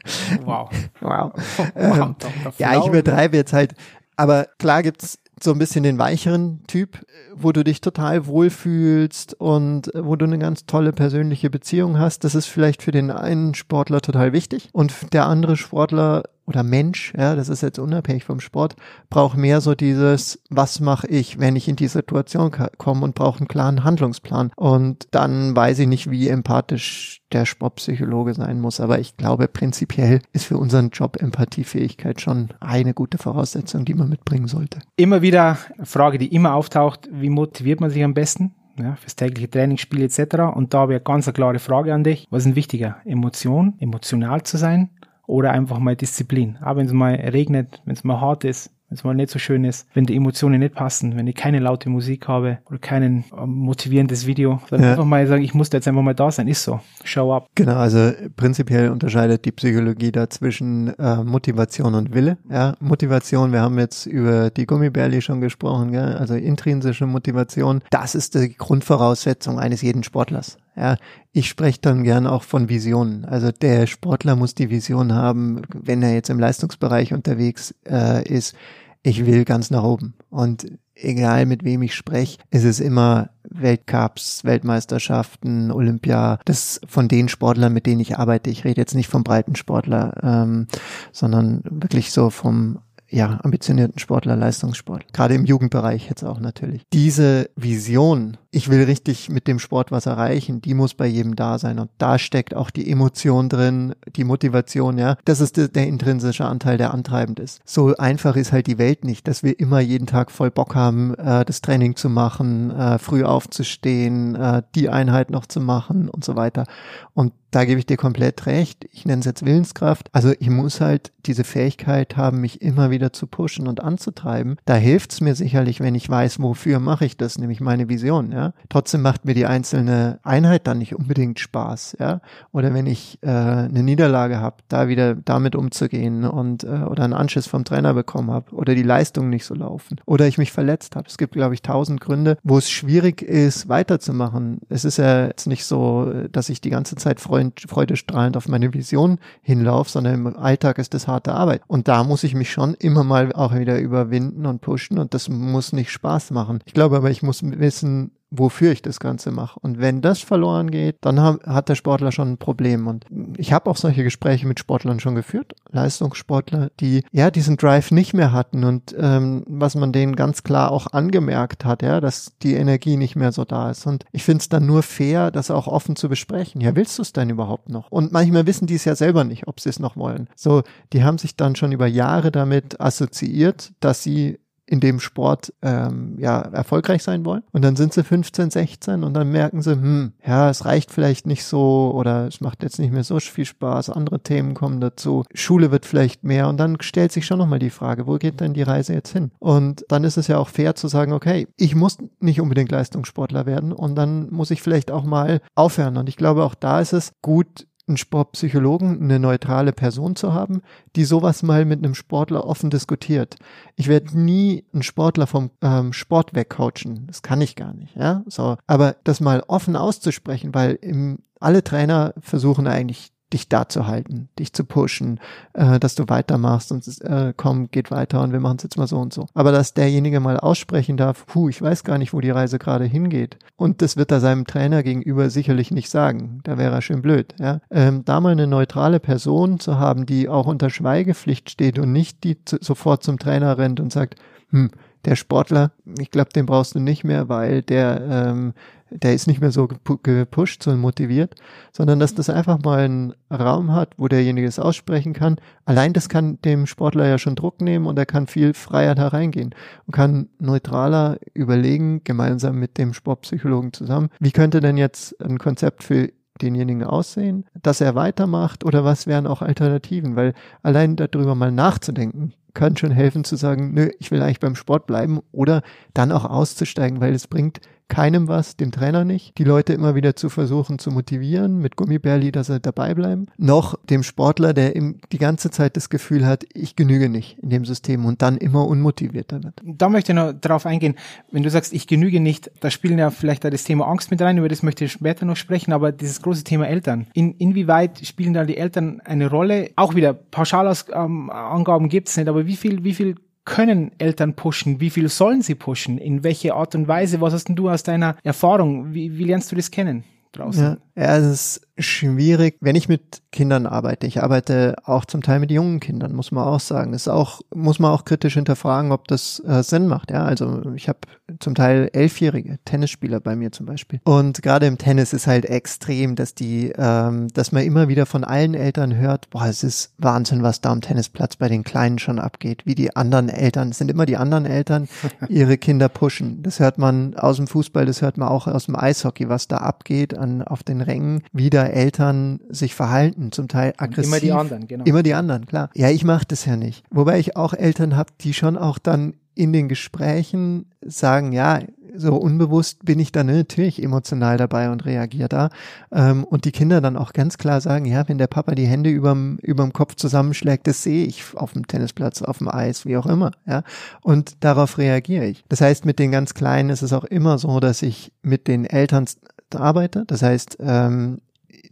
Wow. Wow. ähm, ja, ich übertreibe jetzt halt. Aber klar gibt's so ein bisschen den weicheren Typ, wo du dich total wohlfühlst und wo du eine ganz tolle persönliche Beziehung hast. Das ist vielleicht für den einen Sportler total wichtig und der andere Sportler oder Mensch, ja, das ist jetzt unabhängig vom Sport, braucht mehr so dieses, was mache ich, wenn ich in die Situation komme und brauche einen klaren Handlungsplan. Und dann weiß ich nicht, wie empathisch der Sportpsychologe sein muss. Aber ich glaube, prinzipiell ist für unseren Job Empathiefähigkeit schon eine gute Voraussetzung, die man mitbringen sollte. Immer wieder Frage, die immer auftaucht, wie motiviert man sich am besten? ja, fürs tägliche Training, Spiel etc. Und da wäre ganz eine klare Frage an dich. Was ist denn wichtiger? Emotion, emotional zu sein oder einfach mal Disziplin. Aber wenn es mal regnet, wenn es mal hart ist, wenn es mal nicht so schön ist, wenn die Emotionen nicht passen, wenn ich keine laute Musik habe oder kein ähm, motivierendes Video, dann ja. einfach mal sagen, ich muss jetzt einfach mal da sein, ist so. Show up. Genau, also prinzipiell unterscheidet die Psychologie da zwischen äh, Motivation und Wille. Ja, Motivation, wir haben jetzt über die Gummibärli schon gesprochen, gell? also intrinsische Motivation, das ist die Grundvoraussetzung eines jeden Sportlers. Ja, ich spreche dann gern auch von Visionen. Also der Sportler muss die Vision haben, wenn er jetzt im Leistungsbereich unterwegs äh, ist, ich will ganz nach oben. Und egal mit wem ich spreche, ist es immer Weltcups, Weltmeisterschaften, Olympia, das von den Sportlern, mit denen ich arbeite. Ich rede jetzt nicht vom breiten Sportler, ähm, sondern wirklich so vom ja, ambitionierten Sportler, Leistungssport. Gerade im Jugendbereich jetzt auch natürlich. Diese Vision, ich will richtig mit dem Sport was erreichen, die muss bei jedem da sein. Und da steckt auch die Emotion drin, die Motivation, ja. Das ist der, der intrinsische Anteil, der antreibend ist. So einfach ist halt die Welt nicht, dass wir immer jeden Tag voll Bock haben, äh, das Training zu machen, äh, früh aufzustehen, äh, die Einheit noch zu machen und so weiter. Und da gebe ich dir komplett recht. Ich nenne es jetzt Willenskraft. Also ich muss halt diese Fähigkeit haben, mich immer wieder zu pushen und anzutreiben. Da hilft es mir sicherlich, wenn ich weiß, wofür mache ich das, nämlich meine Vision. Ja, trotzdem macht mir die einzelne Einheit dann nicht unbedingt Spaß. Ja, oder wenn ich äh, eine Niederlage habe, da wieder damit umzugehen und äh, oder einen Anschiss vom Trainer bekommen habe oder die Leistungen nicht so laufen oder ich mich verletzt habe. Es gibt, glaube ich, tausend Gründe, wo es schwierig ist, weiterzumachen. Es ist ja jetzt nicht so, dass ich die ganze Zeit freue freudestrahlend auf meine Vision hinlaufe, sondern im Alltag ist das harte Arbeit. Und da muss ich mich schon immer mal auch wieder überwinden und pushen und das muss nicht Spaß machen. Ich glaube aber, ich muss wissen, wofür ich das Ganze mache. Und wenn das verloren geht, dann hat der Sportler schon ein Problem. Und ich habe auch solche Gespräche mit Sportlern schon geführt, Leistungssportler, die ja diesen Drive nicht mehr hatten und ähm, was man denen ganz klar auch angemerkt hat, ja, dass die Energie nicht mehr so da ist. Und ich finde es dann nur fair, das auch offen zu besprechen. Ja, willst du es denn überhaupt noch? Und manchmal wissen die es ja selber nicht, ob sie es noch wollen. So, die haben sich dann schon über Jahre damit assoziiert, dass sie in dem Sport ähm, ja erfolgreich sein wollen. Und dann sind sie 15, 16 und dann merken sie, hm, ja, es reicht vielleicht nicht so oder es macht jetzt nicht mehr so viel Spaß, andere Themen kommen dazu, Schule wird vielleicht mehr und dann stellt sich schon nochmal die Frage, wo geht denn die Reise jetzt hin? Und dann ist es ja auch fair zu sagen, okay, ich muss nicht unbedingt Leistungssportler werden und dann muss ich vielleicht auch mal aufhören. Und ich glaube, auch da ist es gut, einen Sportpsychologen, eine neutrale Person zu haben, die sowas mal mit einem Sportler offen diskutiert. Ich werde nie einen Sportler vom ähm, Sport wegcoachen. Das kann ich gar nicht, ja. So, aber das mal offen auszusprechen, weil im, alle Trainer versuchen eigentlich dich da zu halten, dich zu pushen, äh, dass du weitermachst und äh, komm, geht weiter und wir machen es jetzt mal so und so. Aber dass derjenige mal aussprechen darf, puh, ich weiß gar nicht, wo die Reise gerade hingeht. Und das wird er seinem Trainer gegenüber sicherlich nicht sagen. Da wäre er schön blöd. Ja? Ähm, da mal eine neutrale Person zu haben, die auch unter Schweigepflicht steht und nicht die zu, sofort zum Trainer rennt und sagt, hm, der Sportler, ich glaube, den brauchst du nicht mehr, weil der ähm, der ist nicht mehr so gepusht, so motiviert, sondern dass das einfach mal einen Raum hat, wo derjenige es aussprechen kann. Allein das kann dem Sportler ja schon Druck nehmen und er kann viel freier da reingehen und kann neutraler überlegen, gemeinsam mit dem Sportpsychologen zusammen, wie könnte denn jetzt ein Konzept für denjenigen aussehen, dass er weitermacht oder was wären auch Alternativen, weil allein darüber mal nachzudenken, kann schon helfen zu sagen, nö, ich will eigentlich beim Sport bleiben oder dann auch auszusteigen, weil es bringt keinem was, dem Trainer nicht, die Leute immer wieder zu versuchen zu motivieren mit Gummibärli, dass sie dabei bleiben, noch dem Sportler, der im, die ganze Zeit das Gefühl hat, ich genüge nicht in dem System und dann immer unmotivierter wird. Da möchte ich noch darauf eingehen, wenn du sagst, ich genüge nicht, da spielen ja vielleicht da das Thema Angst mit rein, über das möchte ich später noch sprechen, aber dieses große Thema Eltern. In, inwieweit spielen da die Eltern eine Rolle? Auch wieder Pauschalangaben ähm, gibt es nicht, aber wie viel, wie viel können Eltern pushen? Wie viel sollen sie pushen? In welche Art und Weise? Was hast denn du aus deiner Erfahrung? Wie, wie lernst du das kennen draußen? Ja, ja, es ist schwierig, wenn ich mit Kindern arbeite. Ich arbeite auch zum Teil mit jungen Kindern, muss man auch sagen. Das ist auch, muss man auch kritisch hinterfragen, ob das äh, Sinn macht. Ja, also ich habe zum Teil elfjährige Tennisspieler bei mir zum Beispiel. Und gerade im Tennis ist halt extrem, dass die, ähm, dass man immer wieder von allen Eltern hört, boah, es ist Wahnsinn, was da am Tennisplatz bei den Kleinen schon abgeht, wie die anderen Eltern, es sind immer die anderen Eltern, ihre Kinder pushen. Das hört man aus dem Fußball, das hört man auch aus dem Eishockey, was da abgeht an, auf den Rängen, wie da Eltern sich verhalten, zum Teil aggressiv. Immer die anderen, genau. Immer die anderen, klar. Ja, ich mache das ja nicht. Wobei ich auch Eltern habe, die schon auch dann in den Gesprächen sagen, ja, so unbewusst bin ich dann natürlich emotional dabei und reagiere da. Ähm, und die Kinder dann auch ganz klar sagen, ja, wenn der Papa die Hände überm, überm Kopf zusammenschlägt, das sehe ich auf dem Tennisplatz, auf dem Eis, wie auch immer, ja. Und darauf reagiere ich. Das heißt, mit den ganz Kleinen ist es auch immer so, dass ich mit den Eltern arbeite. Das heißt, ähm,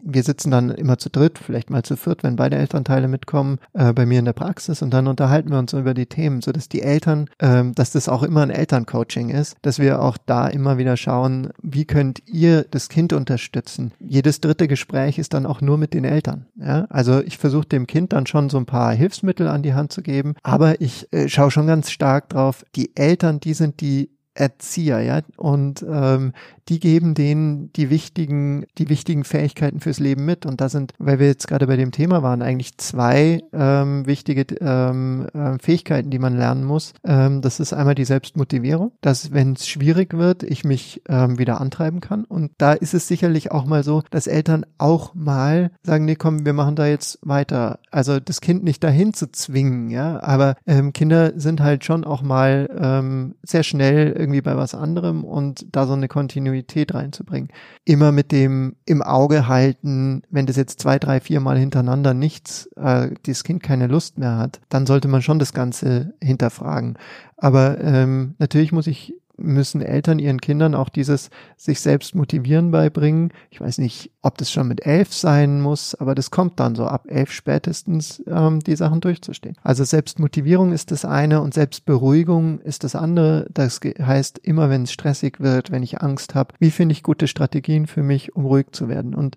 wir sitzen dann immer zu dritt, vielleicht mal zu viert, wenn beide Elternteile mitkommen, äh, bei mir in der Praxis und dann unterhalten wir uns über die Themen, so dass die Eltern, ähm, dass das auch immer ein Elterncoaching ist, dass wir auch da immer wieder schauen, wie könnt ihr das Kind unterstützen. Jedes dritte Gespräch ist dann auch nur mit den Eltern. Ja? Also ich versuche dem Kind dann schon so ein paar Hilfsmittel an die Hand zu geben, aber ich äh, schaue schon ganz stark drauf, die Eltern, die sind die Erzieher, ja, und ähm, die geben denen die wichtigen, die wichtigen Fähigkeiten fürs Leben mit. Und da sind, weil wir jetzt gerade bei dem Thema waren, eigentlich zwei ähm, wichtige ähm, äh, Fähigkeiten, die man lernen muss. Ähm, das ist einmal die Selbstmotivierung, dass wenn es schwierig wird, ich mich ähm, wieder antreiben kann. Und da ist es sicherlich auch mal so, dass Eltern auch mal sagen, nee, komm, wir machen da jetzt weiter. Also das Kind nicht dahin zu zwingen, ja. Aber ähm, Kinder sind halt schon auch mal ähm, sehr schnell irgendwie bei was anderem und da so eine Kontinuität Kontinuität reinzubringen. Immer mit dem im Auge halten, wenn das jetzt zwei, drei, vier Mal hintereinander nichts, äh, das Kind keine Lust mehr hat, dann sollte man schon das Ganze hinterfragen. Aber ähm, natürlich muss ich müssen Eltern ihren Kindern auch dieses sich selbst motivieren beibringen. Ich weiß nicht, ob das schon mit elf sein muss, aber das kommt dann so ab elf spätestens, ähm, die Sachen durchzustehen. Also Selbstmotivierung ist das eine und Selbstberuhigung ist das andere. Das heißt, immer wenn es stressig wird, wenn ich Angst habe, wie finde ich gute Strategien für mich, um ruhig zu werden? Und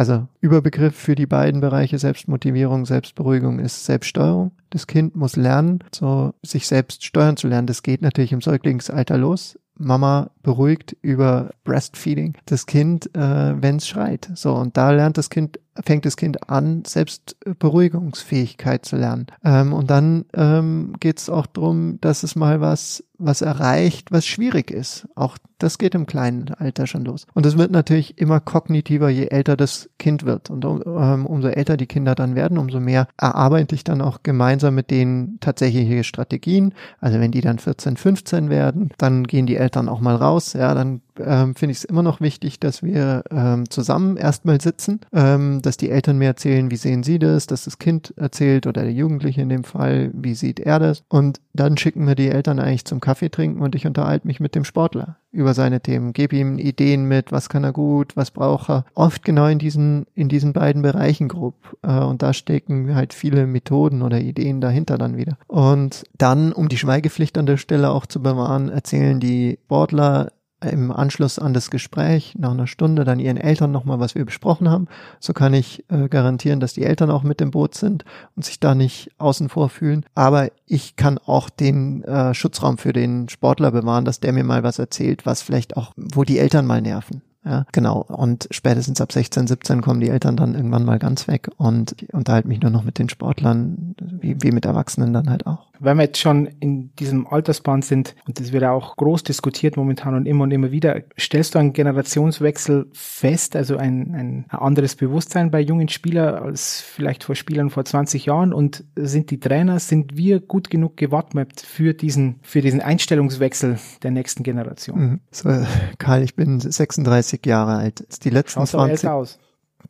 also Überbegriff für die beiden Bereiche Selbstmotivierung, Selbstberuhigung ist Selbststeuerung. Das Kind muss lernen, so sich selbst steuern zu lernen. Das geht natürlich im Säuglingsalter los. Mama beruhigt über Breastfeeding das Kind, äh, wenn es schreit. So, und da lernt das Kind, fängt das Kind an, selbst Beruhigungsfähigkeit zu lernen. Ähm, und dann ähm, geht es auch darum, dass es mal was, was erreicht, was schwierig ist. Auch das geht im kleinen Alter schon los. Und es wird natürlich immer kognitiver, je älter das Kind wird. Und ähm, umso älter die Kinder dann werden, umso mehr erarbeite ich dann auch gemeinsam mit denen tatsächliche Strategien. Also wenn die dann 14, 15 werden, dann gehen die Eltern auch mal raus. Ja, dann ähm, finde ich es immer noch wichtig, dass wir ähm, zusammen erstmal sitzen, ähm, dass die Eltern mir erzählen, wie sehen sie das, dass das Kind erzählt oder der Jugendliche in dem Fall, wie sieht er das. Und dann schicken wir die Eltern eigentlich zum Kaffee trinken und ich unterhalte mich mit dem Sportler über seine Themen, gebe ihm Ideen mit, was kann er gut, was braucht er. Oft genau in diesen, in diesen beiden Bereichen grob. Äh, und da stecken halt viele Methoden oder Ideen dahinter dann wieder. Und dann, um die Schweigepflicht an der Stelle auch zu bewahren, erzählen die Sportler im Anschluss an das Gespräch nach einer Stunde dann ihren Eltern nochmal, was wir besprochen haben. So kann ich äh, garantieren, dass die Eltern auch mit im Boot sind und sich da nicht außen vor fühlen. Aber ich kann auch den äh, Schutzraum für den Sportler bewahren, dass der mir mal was erzählt, was vielleicht auch, wo die Eltern mal nerven. Ja, genau. Und spätestens ab 16, 17 kommen die Eltern dann irgendwann mal ganz weg und ich unterhalte mich nur noch mit den Sportlern, wie, wie mit Erwachsenen dann halt auch. Wenn wir jetzt schon in diesem Altersband sind und das wird ja auch groß diskutiert momentan und immer und immer wieder, stellst du einen Generationswechsel fest, also ein, ein anderes Bewusstsein bei jungen Spielern als vielleicht vor Spielern vor 20 Jahren und sind die Trainer, sind wir gut genug gewappnet für diesen, für diesen Einstellungswechsel der nächsten Generation? Mhm. So, Karl, ich bin 36 30 Jahre alt. Die letzten Schaust 20. älter aus.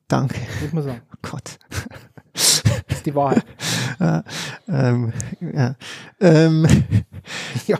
Danke. Muss man sagen. Oh Gott. Ist die Wahrheit. ja, ähm, ja. Ähm, ja.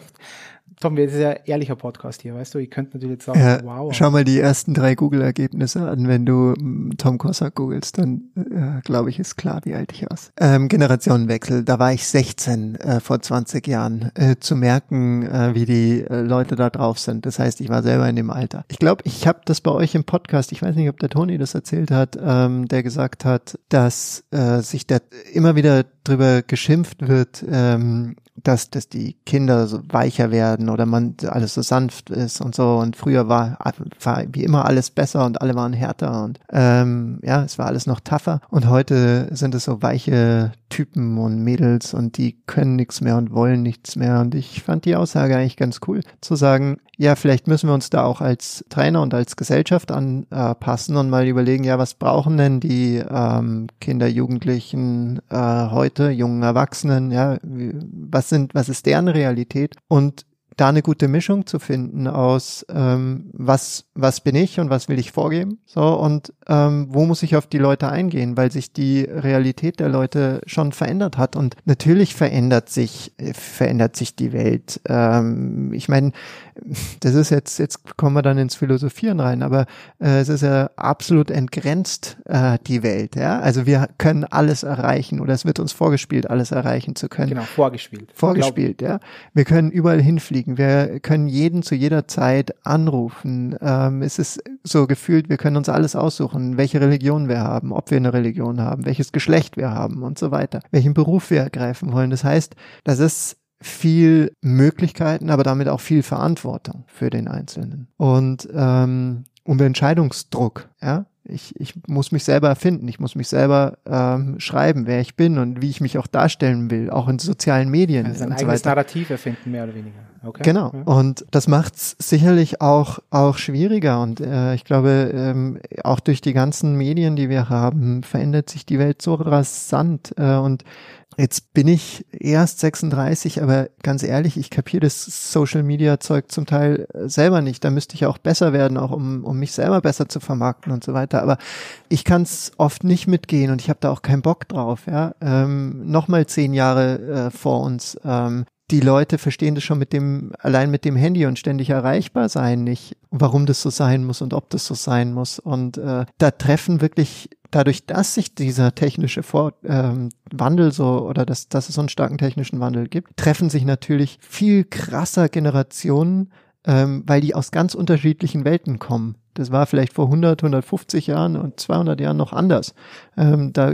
Tom, wir sind ja ehrlicher Podcast hier, weißt du? Ihr könnt natürlich sagen, ja, wow. Schau mal die ersten drei Google-Ergebnisse an. Wenn du mm, Tom Kossack googelst, dann äh, glaube ich, ist klar, wie alt ich aus. Ähm, Generationenwechsel, da war ich 16 äh, vor 20 Jahren, äh, zu merken, äh, wie die äh, Leute da drauf sind. Das heißt, ich war selber in dem Alter. Ich glaube, ich habe das bei euch im Podcast, ich weiß nicht, ob der Toni das erzählt hat, ähm, der gesagt hat, dass äh, sich da immer wieder drüber geschimpft wird, ähm, dass, dass die Kinder so weicher werden oder man alles so sanft ist und so. Und früher war, war wie immer alles besser und alle waren härter und ähm, ja, es war alles noch tougher. Und heute sind es so weiche Typen und Mädels und die können nichts mehr und wollen nichts mehr. Und ich fand die Aussage eigentlich ganz cool, zu sagen, ja, vielleicht müssen wir uns da auch als Trainer und als Gesellschaft anpassen und mal überlegen, ja, was brauchen denn die ähm, Kinder, Jugendlichen äh, heute, jungen Erwachsenen, ja, was sind, was ist deren Realität? Und da eine gute Mischung zu finden aus ähm, was was bin ich und was will ich vorgeben so und ähm, wo muss ich auf die Leute eingehen weil sich die Realität der Leute schon verändert hat und natürlich verändert sich verändert sich die Welt ähm, ich meine das ist jetzt, jetzt kommen wir dann ins Philosophieren rein, aber äh, es ist ja absolut entgrenzt, äh, die Welt, ja. Also wir können alles erreichen oder es wird uns vorgespielt, alles erreichen zu können. Genau, vorgespielt. Vorgespielt, ja. Wir können überall hinfliegen, wir können jeden zu jeder Zeit anrufen. Ähm, es ist so gefühlt, wir können uns alles aussuchen, welche Religion wir haben, ob wir eine Religion haben, welches Geschlecht wir haben und so weiter, welchen Beruf wir ergreifen wollen. Das heißt, das ist viel Möglichkeiten, aber damit auch viel Verantwortung für den Einzelnen. Und ähm, um Entscheidungsdruck, ja. Ich, ich muss mich selber erfinden, ich muss mich selber ähm, schreiben, wer ich bin und wie ich mich auch darstellen will, auch in sozialen Medien. Also ein und eigenes so. Narrativ erfinden, mehr oder weniger. Okay. Genau. Ja. Und das macht es sicherlich auch, auch schwieriger. Und äh, ich glaube, ähm, auch durch die ganzen Medien, die wir haben, verändert sich die Welt so rasant. Äh, und Jetzt bin ich erst 36, aber ganz ehrlich, ich kapiere das Social Media Zeug zum Teil äh, selber nicht. Da müsste ich auch besser werden, auch um, um mich selber besser zu vermarkten und so weiter. Aber ich kann es oft nicht mitgehen und ich habe da auch keinen Bock drauf. Ja, ähm, nochmal zehn Jahre äh, vor uns. Ähm, die Leute verstehen das schon mit dem, allein mit dem Handy und ständig erreichbar sein nicht, warum das so sein muss und ob das so sein muss. Und äh, da treffen wirklich dadurch, dass sich dieser technische Vor ähm, Wandel so oder dass, dass es so einen starken technischen Wandel gibt, treffen sich natürlich viel krasser Generationen, ähm, weil die aus ganz unterschiedlichen Welten kommen. Das war vielleicht vor 100, 150 Jahren und 200 Jahren noch anders. Ähm, da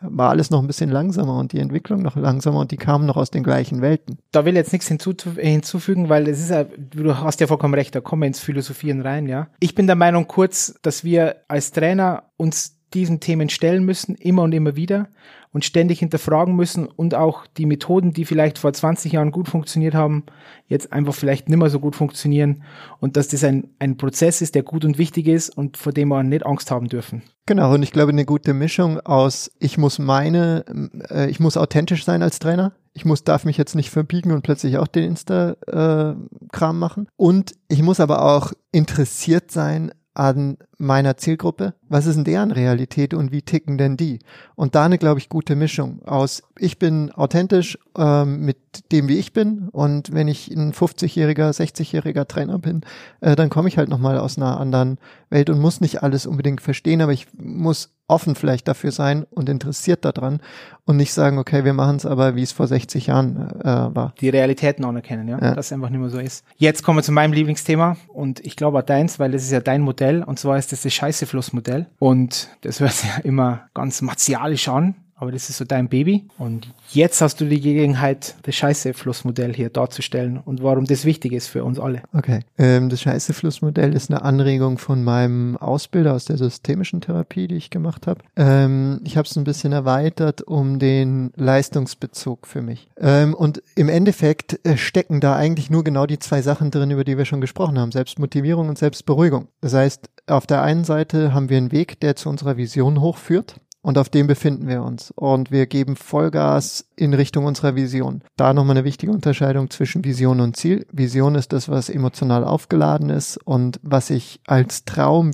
war alles noch ein bisschen langsamer und die Entwicklung noch langsamer und die kamen noch aus den gleichen Welten. Da will jetzt nichts hinzufügen, weil es ist ja, du hast ja vollkommen recht, da kommen wir ins Philosophieren rein, ja. Ich bin der Meinung kurz, dass wir als Trainer uns diesen Themen stellen müssen, immer und immer wieder und ständig hinterfragen müssen und auch die Methoden, die vielleicht vor 20 Jahren gut funktioniert haben, jetzt einfach vielleicht nicht mehr so gut funktionieren und dass das ein, ein Prozess ist, der gut und wichtig ist und vor dem wir nicht Angst haben dürfen. Genau, und ich glaube, eine gute Mischung aus, ich muss meine, äh, ich muss authentisch sein als Trainer, ich muss, darf mich jetzt nicht verbiegen und plötzlich auch den Insta-Kram äh, machen. Und ich muss aber auch interessiert sein an meiner Zielgruppe? Was ist denn deren Realität und wie ticken denn die? Und da eine, glaube ich, gute Mischung aus, ich bin authentisch ähm, mit dem, wie ich bin und wenn ich ein 50-jähriger, 60-jähriger Trainer bin, äh, dann komme ich halt nochmal aus einer anderen Welt und muss nicht alles unbedingt verstehen, aber ich muss offen vielleicht dafür sein und interessiert daran und nicht sagen, okay, wir machen es aber, wie es vor 60 Jahren äh, war. Die Realitäten anerkennen, ja? ja, dass es einfach nicht mehr so ist. Jetzt kommen wir zu meinem Lieblingsthema und ich glaube auch deins, weil das ist ja dein Modell und zwar ist das das Scheiße-Fluss-Modell. Und das hört sich ja immer ganz martialisch an, aber das ist so dein Baby. Und jetzt hast du die Gelegenheit, das Scheiße-Flussmodell hier darzustellen und warum das wichtig ist für uns alle. Okay. Ähm, das Scheiße-Flussmodell ist eine Anregung von meinem Ausbilder aus der systemischen Therapie, die ich gemacht habe. Ähm, ich habe es ein bisschen erweitert um den Leistungsbezug für mich. Ähm, und im Endeffekt äh, stecken da eigentlich nur genau die zwei Sachen drin, über die wir schon gesprochen haben. Selbstmotivierung und Selbstberuhigung. Das heißt, auf der einen Seite haben wir einen Weg, der zu unserer Vision hochführt. Und auf dem befinden wir uns. Und wir geben Vollgas in Richtung unserer Vision. Da nochmal eine wichtige Unterscheidung zwischen Vision und Ziel. Vision ist das, was emotional aufgeladen ist und was ich als Traum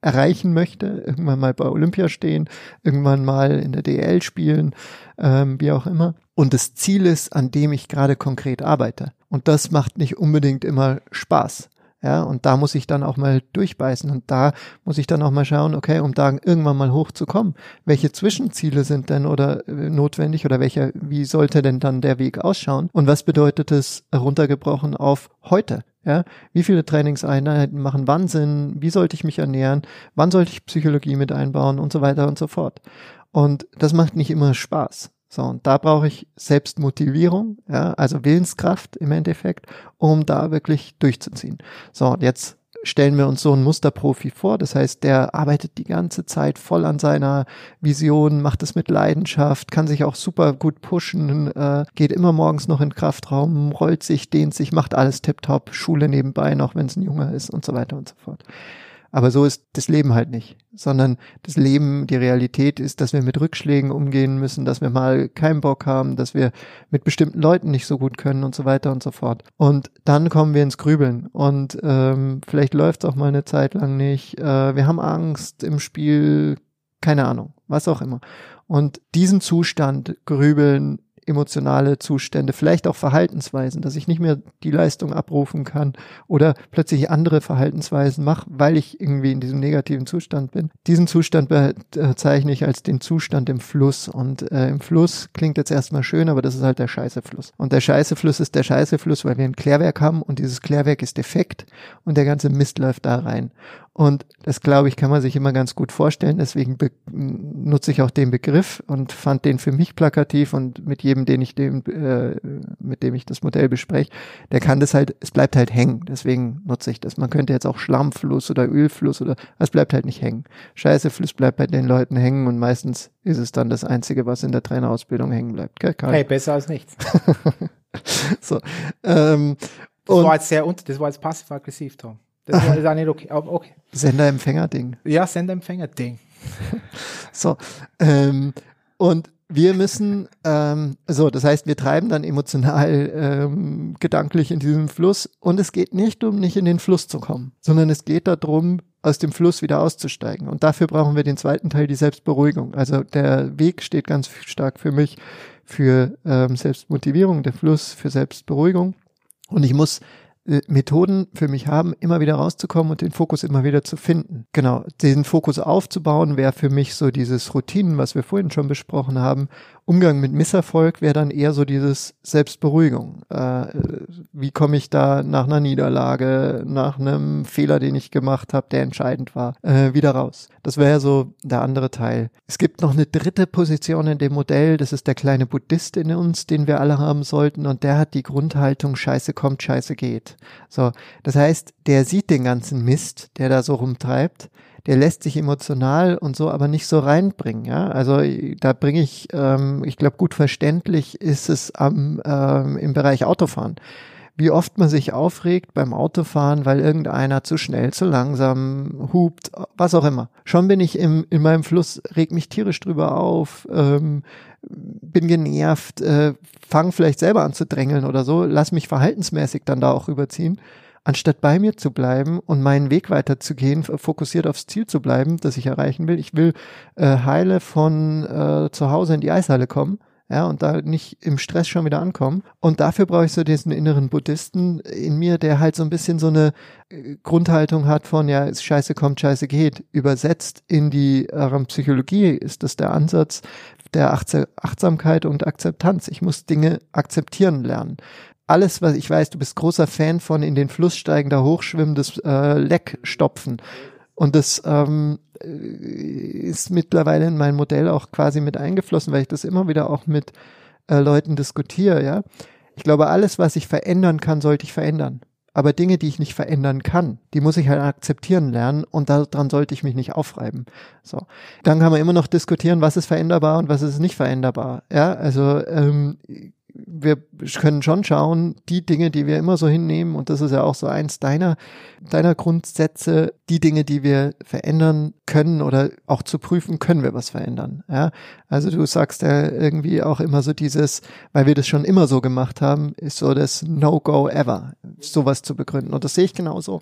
erreichen möchte, irgendwann mal bei Olympia stehen, irgendwann mal in der DL spielen, ähm, wie auch immer. Und das Ziel ist, an dem ich gerade konkret arbeite. Und das macht nicht unbedingt immer Spaß. Ja, und da muss ich dann auch mal durchbeißen und da muss ich dann auch mal schauen, okay, um da irgendwann mal hochzukommen, welche Zwischenziele sind denn oder äh, notwendig oder welcher, wie sollte denn dann der Weg ausschauen und was bedeutet es runtergebrochen auf heute? Ja, wie viele Trainingseinheiten machen wann Sinn? Wie sollte ich mich ernähren? Wann sollte ich Psychologie mit einbauen und so weiter und so fort? Und das macht nicht immer Spaß. So, und da brauche ich Selbstmotivierung, ja, also Willenskraft im Endeffekt, um da wirklich durchzuziehen. So, und jetzt stellen wir uns so einen Musterprofi vor. Das heißt, der arbeitet die ganze Zeit voll an seiner Vision, macht es mit Leidenschaft, kann sich auch super gut pushen, äh, geht immer morgens noch in Kraftraum, rollt sich, dehnt sich, macht alles tipptopp, Schule nebenbei noch, wenn es ein Junge ist und so weiter und so fort. Aber so ist das Leben halt nicht, sondern das Leben, die Realität ist, dass wir mit Rückschlägen umgehen müssen, dass wir mal keinen Bock haben, dass wir mit bestimmten Leuten nicht so gut können und so weiter und so fort. Und dann kommen wir ins Grübeln und ähm, vielleicht läuft es auch mal eine Zeit lang nicht. Äh, wir haben Angst im Spiel, keine Ahnung, was auch immer. Und diesen Zustand, Grübeln, emotionale Zustände, vielleicht auch Verhaltensweisen, dass ich nicht mehr die Leistung abrufen kann oder plötzlich andere Verhaltensweisen mache, weil ich irgendwie in diesem negativen Zustand bin. Diesen Zustand bezeichne ich als den Zustand im Fluss und äh, im Fluss klingt jetzt erstmal schön, aber das ist halt der Scheißefluss. Und der Scheißefluss ist der Scheißefluss, weil wir ein Klärwerk haben und dieses Klärwerk ist defekt und der ganze Mist läuft da rein. Und das, glaube ich, kann man sich immer ganz gut vorstellen. Deswegen nutze ich auch den Begriff und fand den für mich plakativ und mit jedem, den ich dem, äh, mit dem ich das Modell bespreche, der kann das halt, es bleibt halt hängen. Deswegen nutze ich das. Man könnte jetzt auch Schlammfluss oder Ölfluss oder, es bleibt halt nicht hängen. Scheißefluss bleibt bei den Leuten hängen und meistens ist es dann das Einzige, was in der Trainerausbildung hängen bleibt. Gell, Hey, besser als nichts. so, ähm, das war jetzt sehr, das war jetzt passiv-aggressiv, Tom. Das ist auch nicht okay. Aber okay. Sender-Empfänger-Ding. Ja, Sender-Empfänger-Ding. so. Ähm, und wir müssen, ähm, so, das heißt, wir treiben dann emotional, ähm, gedanklich in diesem Fluss und es geht nicht um nicht in den Fluss zu kommen, sondern es geht darum, aus dem Fluss wieder auszusteigen. Und dafür brauchen wir den zweiten Teil, die Selbstberuhigung. Also der Weg steht ganz stark für mich für ähm, Selbstmotivierung, der Fluss für Selbstberuhigung. Und ich muss Methoden für mich haben, immer wieder rauszukommen und den Fokus immer wieder zu finden. Genau, diesen Fokus aufzubauen wäre für mich so dieses Routinen, was wir vorhin schon besprochen haben. Umgang mit Misserfolg wäre dann eher so dieses Selbstberuhigung. Äh, wie komme ich da nach einer Niederlage, nach einem Fehler, den ich gemacht habe, der entscheidend war, äh, wieder raus. Das wäre so der andere Teil. Es gibt noch eine dritte Position in dem Modell, das ist der kleine Buddhist in uns, den wir alle haben sollten und der hat die Grundhaltung, Scheiße kommt, Scheiße geht. So, das heißt, der sieht den ganzen Mist, der da so rumtreibt, der lässt sich emotional und so aber nicht so reinbringen. Ja? Also da bringe ich, ähm, ich glaube, gut verständlich ist es am, ähm, im Bereich Autofahren. Wie oft man sich aufregt beim Autofahren, weil irgendeiner zu schnell, zu langsam hupt, was auch immer. Schon bin ich im, in meinem Fluss, reg mich tierisch drüber auf, ähm, bin genervt, äh, fang vielleicht selber an zu drängeln oder so, lass mich verhaltensmäßig dann da auch überziehen, anstatt bei mir zu bleiben und meinen Weg weiterzugehen, fokussiert aufs Ziel zu bleiben, das ich erreichen will. Ich will äh, heile von äh, zu Hause in die Eishalle kommen. Ja, und da nicht im Stress schon wieder ankommen. Und dafür brauche ich so diesen inneren Buddhisten in mir, der halt so ein bisschen so eine äh, Grundhaltung hat von, ja, Scheiße kommt, Scheiße geht. Übersetzt in die äh, Psychologie ist das der Ansatz, der Achtsamkeit und Akzeptanz. Ich muss Dinge akzeptieren lernen. Alles, was ich weiß, du bist großer Fan von in den Fluss steigender hochschwimmendes äh, Leck stopfen. Und das ähm, äh, ist mittlerweile in mein Modell auch quasi mit eingeflossen, weil ich das immer wieder auch mit äh, Leuten diskutiere, ja. Ich glaube, alles, was ich verändern kann, sollte ich verändern. Aber Dinge, die ich nicht verändern kann, die muss ich halt akzeptieren lernen und daran sollte ich mich nicht aufreiben. So. Dann kann man immer noch diskutieren, was ist veränderbar und was ist nicht veränderbar. Ja, also ähm, wir können schon schauen, die Dinge, die wir immer so hinnehmen, und das ist ja auch so eins deiner, deiner Grundsätze, die Dinge, die wir verändern können oder auch zu prüfen, können wir was verändern. Ja? Also du sagst ja irgendwie auch immer so dieses, weil wir das schon immer so gemacht haben, ist so das No-Go ever, sowas zu begründen. Und das sehe ich genauso.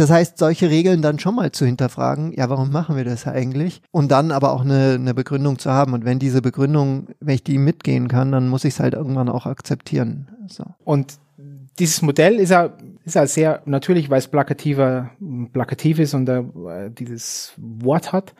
Das heißt, solche Regeln dann schon mal zu hinterfragen, ja, warum machen wir das eigentlich? Und dann aber auch eine, eine Begründung zu haben. Und wenn diese Begründung, wenn ich die mitgehen kann, dann muss ich es halt irgendwann auch akzeptieren. So. Und dieses Modell ist ja, ist ja sehr natürlich, weil es plakativer, plakativ ist und da, äh, dieses Wort hat.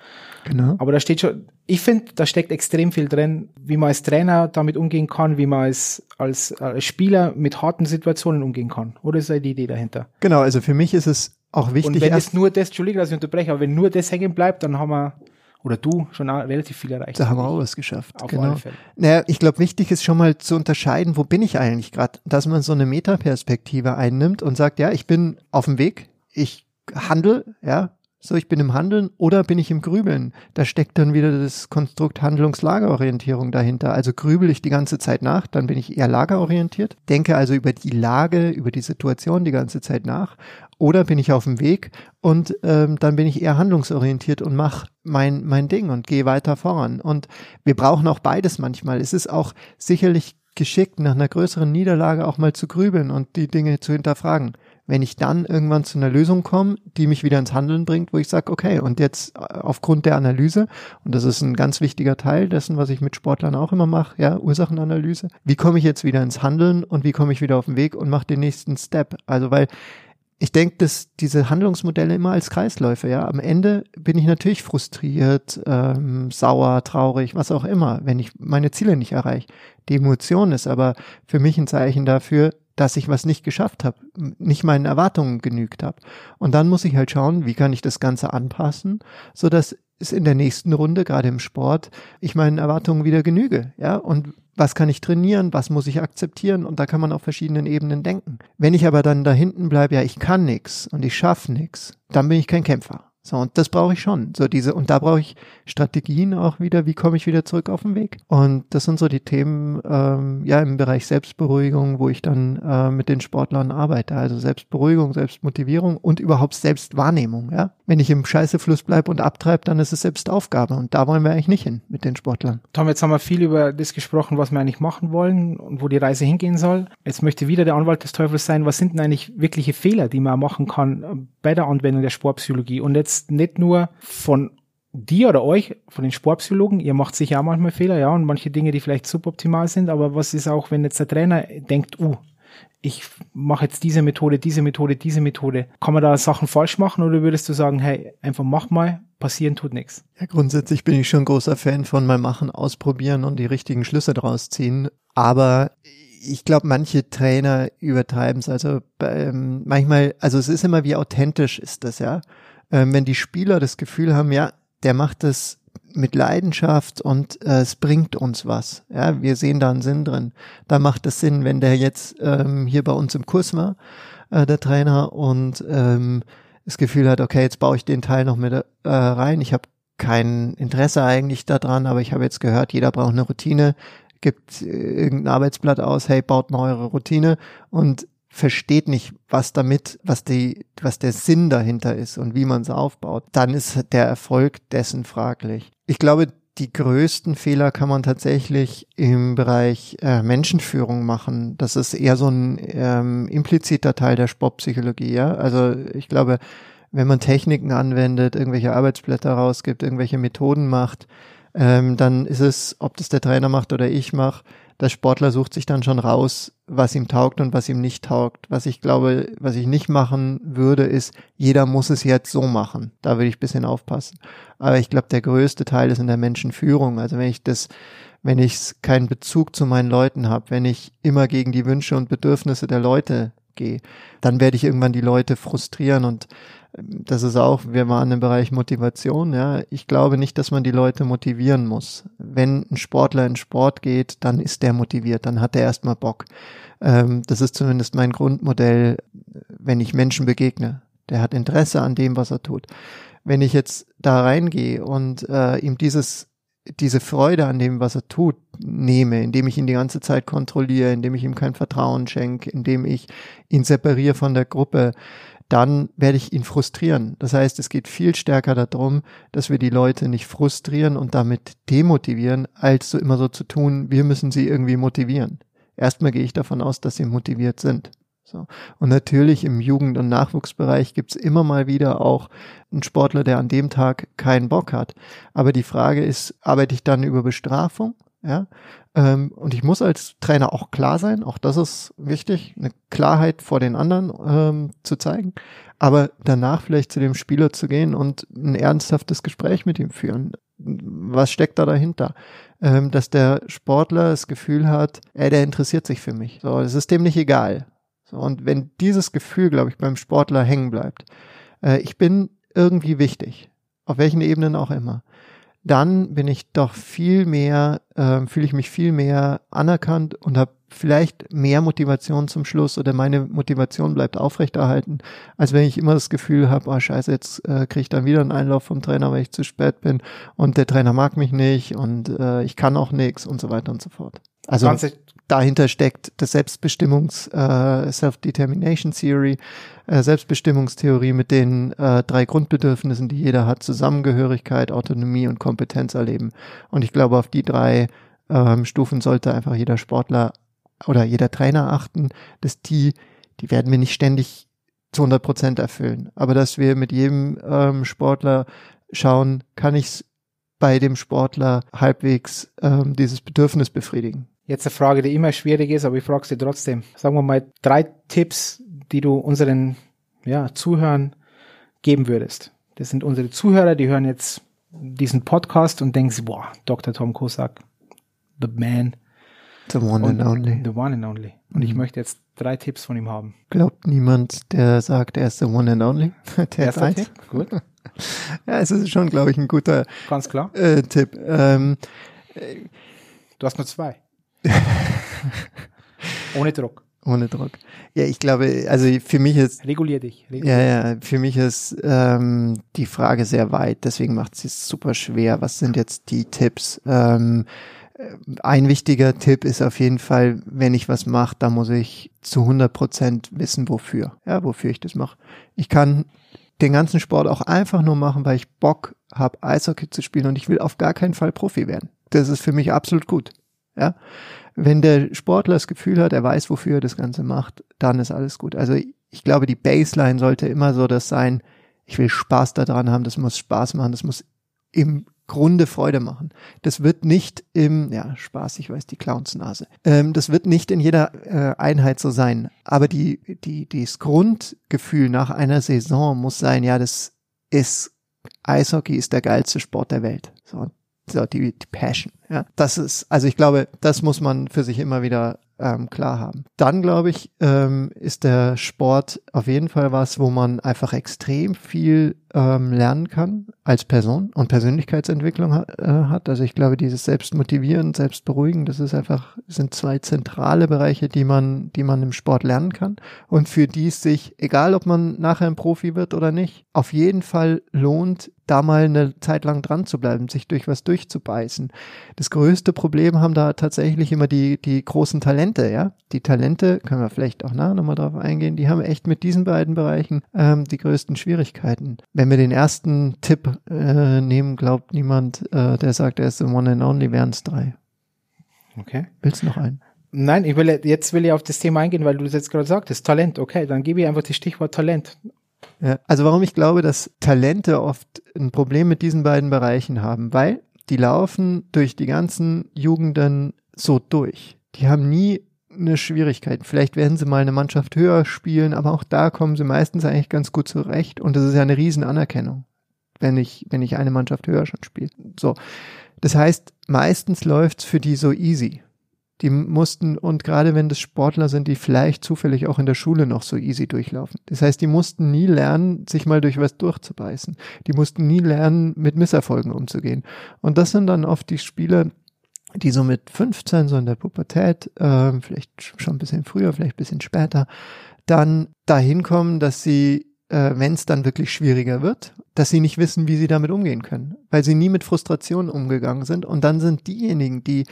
Genau. Aber da steht schon, ich finde, da steckt extrem viel drin, wie man als Trainer damit umgehen kann, wie man als, als, als Spieler mit harten Situationen umgehen kann. Oder ist da die Idee dahinter? Genau, also für mich ist es auch wichtig. Und wenn es nur das, Entschuldigung, dass ich unterbreche, aber wenn nur das hängen bleibt, dann haben wir oder du schon relativ viel erreicht. Da haben wir auch was geschafft. Auf genau. alle Fälle. Naja, ich glaube, wichtig ist schon mal zu unterscheiden, wo bin ich eigentlich gerade, dass man so eine Metaperspektive einnimmt und sagt, ja, ich bin auf dem Weg, ich handle, ja, so, ich bin im Handeln oder bin ich im Grübeln? Da steckt dann wieder das Konstrukt Handlungslagerorientierung dahinter. Also grübel ich die ganze Zeit nach, dann bin ich eher lagerorientiert, denke also über die Lage, über die Situation die ganze Zeit nach. Oder bin ich auf dem Weg und ähm, dann bin ich eher handlungsorientiert und mache mein, mein Ding und gehe weiter voran. Und wir brauchen auch beides manchmal. Es ist auch sicherlich geschickt, nach einer größeren Niederlage auch mal zu grübeln und die Dinge zu hinterfragen wenn ich dann irgendwann zu einer Lösung komme, die mich wieder ins Handeln bringt, wo ich sage, okay, und jetzt äh, aufgrund der Analyse, und das ist ein ganz wichtiger Teil dessen, was ich mit Sportlern auch immer mache, ja, Ursachenanalyse, wie komme ich jetzt wieder ins Handeln und wie komme ich wieder auf den Weg und mache den nächsten Step? Also weil ich denke, dass diese Handlungsmodelle immer als Kreisläufe, ja. Am Ende bin ich natürlich frustriert, ähm, sauer, traurig, was auch immer, wenn ich meine Ziele nicht erreiche. Die Emotion ist aber für mich ein Zeichen dafür, dass ich was nicht geschafft habe, nicht meinen Erwartungen genügt habe. Und dann muss ich halt schauen, wie kann ich das Ganze anpassen, so dass es in der nächsten Runde, gerade im Sport, ich meinen Erwartungen wieder genüge. Ja, und was kann ich trainieren, was muss ich akzeptieren und da kann man auf verschiedenen Ebenen denken. Wenn ich aber dann da hinten bleibe, ja, ich kann nix und ich schaffe nix, dann bin ich kein Kämpfer. So, und das brauche ich schon. So diese, und da brauche ich Strategien auch wieder, wie komme ich wieder zurück auf den Weg. Und das sind so die Themen, ähm, ja, im Bereich Selbstberuhigung, wo ich dann äh, mit den Sportlern arbeite. Also Selbstberuhigung, Selbstmotivierung und überhaupt Selbstwahrnehmung, ja. Wenn ich im Scheißefluss bleibe und abtreibe, dann ist es selbst Aufgabe. Und da wollen wir eigentlich nicht hin mit den Sportlern. Tom, jetzt haben wir viel über das gesprochen, was wir eigentlich machen wollen und wo die Reise hingehen soll. Jetzt möchte wieder der Anwalt des Teufels sein. Was sind denn eigentlich wirkliche Fehler, die man machen kann bei der Anwendung der Sportpsychologie? Und jetzt nicht nur von dir oder euch, von den Sportpsychologen, ihr macht sicher auch manchmal Fehler, ja, und manche Dinge, die vielleicht suboptimal sind, aber was ist auch, wenn jetzt der Trainer denkt, uh, ich mache jetzt diese Methode, diese Methode, diese Methode. Kann man da Sachen falsch machen oder würdest du sagen, hey, einfach mach mal, passieren tut nichts? Ja, grundsätzlich bin ich schon großer Fan von mal machen, ausprobieren und die richtigen Schlüsse draus ziehen. Aber ich glaube, manche Trainer übertreiben es. Also ähm, manchmal, also es ist immer, wie authentisch ist das, ja. Ähm, wenn die Spieler das Gefühl haben, ja, der macht das mit Leidenschaft und äh, es bringt uns was. Ja, wir sehen da einen Sinn drin. Da macht es Sinn, wenn der jetzt ähm, hier bei uns im Kurs war, äh, der Trainer, und ähm, das Gefühl hat, okay, jetzt baue ich den Teil noch mit äh, rein. Ich habe kein Interesse eigentlich daran, aber ich habe jetzt gehört, jeder braucht eine Routine, gibt äh, irgendein Arbeitsblatt aus, hey, baut eine eure Routine und versteht nicht, was damit, was die, was der Sinn dahinter ist und wie man es aufbaut, dann ist der Erfolg dessen fraglich. Ich glaube, die größten Fehler kann man tatsächlich im Bereich äh, Menschenführung machen. Das ist eher so ein ähm, impliziter Teil der Sportpsychologie. Ja? Also ich glaube, wenn man Techniken anwendet, irgendwelche Arbeitsblätter rausgibt, irgendwelche Methoden macht, ähm, dann ist es, ob das der Trainer macht oder ich mache, der Sportler sucht sich dann schon raus, was ihm taugt und was ihm nicht taugt. Was ich glaube, was ich nicht machen würde, ist, jeder muss es jetzt so machen. Da würde ich ein bisschen aufpassen. Aber ich glaube, der größte Teil ist in der Menschenführung. Also wenn ich das, wenn ich keinen Bezug zu meinen Leuten habe, wenn ich immer gegen die Wünsche und Bedürfnisse der Leute gehe, dann werde ich irgendwann die Leute frustrieren und das ist auch, wir waren im Bereich Motivation, ja. Ich glaube nicht, dass man die Leute motivieren muss. Wenn ein Sportler in Sport geht, dann ist der motiviert, dann hat er erstmal Bock. Ähm, das ist zumindest mein Grundmodell, wenn ich Menschen begegne. Der hat Interesse an dem, was er tut. Wenn ich jetzt da reingehe und äh, ihm dieses diese Freude an dem, was er tut, nehme, indem ich ihn die ganze Zeit kontrolliere, indem ich ihm kein Vertrauen schenke, indem ich ihn separiere von der Gruppe, dann werde ich ihn frustrieren. Das heißt, es geht viel stärker darum, dass wir die Leute nicht frustrieren und damit demotivieren, als so immer so zu tun, wir müssen sie irgendwie motivieren. Erstmal gehe ich davon aus, dass sie motiviert sind. So. Und natürlich im Jugend- und Nachwuchsbereich gibt's immer mal wieder auch einen Sportler, der an dem Tag keinen Bock hat. Aber die Frage ist, arbeite ich dann über Bestrafung? Ja, ähm, und ich muss als Trainer auch klar sein, auch das ist wichtig, eine Klarheit vor den anderen ähm, zu zeigen, aber danach vielleicht zu dem Spieler zu gehen und ein ernsthaftes Gespräch mit ihm führen. Was steckt da dahinter? Ähm, dass der Sportler das Gefühl hat, ey, der interessiert sich für mich. So, es ist dem nicht egal. So, und wenn dieses Gefühl, glaube ich, beim Sportler hängen bleibt, äh, ich bin irgendwie wichtig, auf welchen Ebenen auch immer, dann bin ich doch viel mehr, äh, fühle ich mich viel mehr anerkannt und habe vielleicht mehr Motivation zum Schluss oder meine Motivation bleibt aufrechterhalten, als wenn ich immer das Gefühl habe, oh scheiße, jetzt äh, kriege ich dann wieder einen Einlauf vom Trainer, weil ich zu spät bin und der Trainer mag mich nicht und äh, ich kann auch nichts und so weiter und so fort. Also dahinter steckt das Selbstbestimmungs, äh, Self-Determination Theory, äh, Selbstbestimmungstheorie mit den äh, drei Grundbedürfnissen, die jeder hat, Zusammengehörigkeit, Autonomie und Kompetenz erleben. Und ich glaube, auf die drei ähm, Stufen sollte einfach jeder Sportler oder jeder Trainer achten, dass die, die werden wir nicht ständig zu 100 Prozent erfüllen, aber dass wir mit jedem ähm, Sportler schauen, kann ich bei dem Sportler halbwegs ähm, dieses Bedürfnis befriedigen. Jetzt eine Frage, die immer schwierig ist, aber ich frage sie trotzdem. Sagen wir mal drei Tipps, die du unseren ja, Zuhörern geben würdest. Das sind unsere Zuhörer, die hören jetzt diesen Podcast und denken, boah, Dr. Tom Kosak, the man. The one and only. The one and only. Und mhm. ich möchte jetzt drei Tipps von ihm haben. Glaubt niemand, der sagt, er ist the one and only? der Erster Tipp, gut. ja, es ist schon, glaube ich, ein guter Ganz klar. Äh, Tipp. Ähm, du hast nur zwei. Ohne Druck. Ohne Druck. Ja, ich glaube, also für mich ist. Regulier dich. Regulier ja, ja, für mich ist ähm, die Frage sehr weit, deswegen macht es super schwer. Was sind jetzt die Tipps? Ähm, ein wichtiger Tipp ist auf jeden Fall, wenn ich was mache, da muss ich zu 100 Prozent wissen, wofür. Ja, wofür ich das mache. Ich kann den ganzen Sport auch einfach nur machen, weil ich Bock habe, Eishockey zu spielen und ich will auf gar keinen Fall Profi werden. Das ist für mich absolut gut. Ja. Wenn der Sportler das Gefühl hat, er weiß, wofür er das Ganze macht, dann ist alles gut. Also ich glaube, die Baseline sollte immer so das sein, ich will Spaß daran haben, das muss Spaß machen, das muss im Grunde Freude machen. Das wird nicht im, ja, Spaß, ich weiß, die Clownsnase. Ähm, das wird nicht in jeder äh, Einheit so sein. Aber die, die, das Grundgefühl nach einer Saison muss sein, ja, das ist, Eishockey ist der geilste Sport der Welt. So, so die, die Passion. Ja, das ist, also ich glaube, das muss man für sich immer wieder ähm, klar haben. Dann glaube ich, ähm, ist der Sport auf jeden Fall was, wo man einfach extrem viel ähm, lernen kann als Person und Persönlichkeitsentwicklung ha äh, hat. Also ich glaube, dieses Selbstmotivieren, Selbstberuhigen, das ist einfach, sind zwei zentrale Bereiche, die man, die man im Sport lernen kann und für die es sich, egal ob man nachher ein Profi wird oder nicht, auf jeden Fall lohnt, da mal eine Zeit lang dran zu bleiben, sich durch was durchzubeißen. Das größte Problem haben da tatsächlich immer die, die großen Talente, ja. Die Talente, können wir vielleicht auch nachher nochmal drauf eingehen, die haben echt mit diesen beiden Bereichen ähm, die größten Schwierigkeiten. Wenn wir den ersten Tipp äh, nehmen, glaubt niemand, äh, der sagt, er ist the one and only, wären es drei. Okay. Willst du noch einen? Nein, ich will, jetzt will ich auf das Thema eingehen, weil du das jetzt gerade sagtest, Talent. Okay, dann gebe ich einfach das Stichwort Talent. Ja, also warum ich glaube, dass Talente oft ein Problem mit diesen beiden Bereichen haben, weil die laufen durch die ganzen Jugenden so durch. Die haben nie eine Schwierigkeit. Vielleicht werden sie mal eine Mannschaft höher spielen, aber auch da kommen sie meistens eigentlich ganz gut zurecht und das ist ja eine riesen Anerkennung, wenn ich, wenn ich eine Mannschaft höher schon spiele. So. Das heißt, meistens läuft's für die so easy. Die mussten, und gerade wenn das Sportler sind, die vielleicht zufällig auch in der Schule noch so easy durchlaufen. Das heißt, die mussten nie lernen, sich mal durch was durchzubeißen. Die mussten nie lernen, mit Misserfolgen umzugehen. Und das sind dann oft die Spieler, die so mit 15, so in der Pubertät, äh, vielleicht schon ein bisschen früher, vielleicht ein bisschen später, dann dahin kommen, dass sie, äh, wenn es dann wirklich schwieriger wird, dass sie nicht wissen, wie sie damit umgehen können, weil sie nie mit Frustration umgegangen sind. Und dann sind diejenigen, die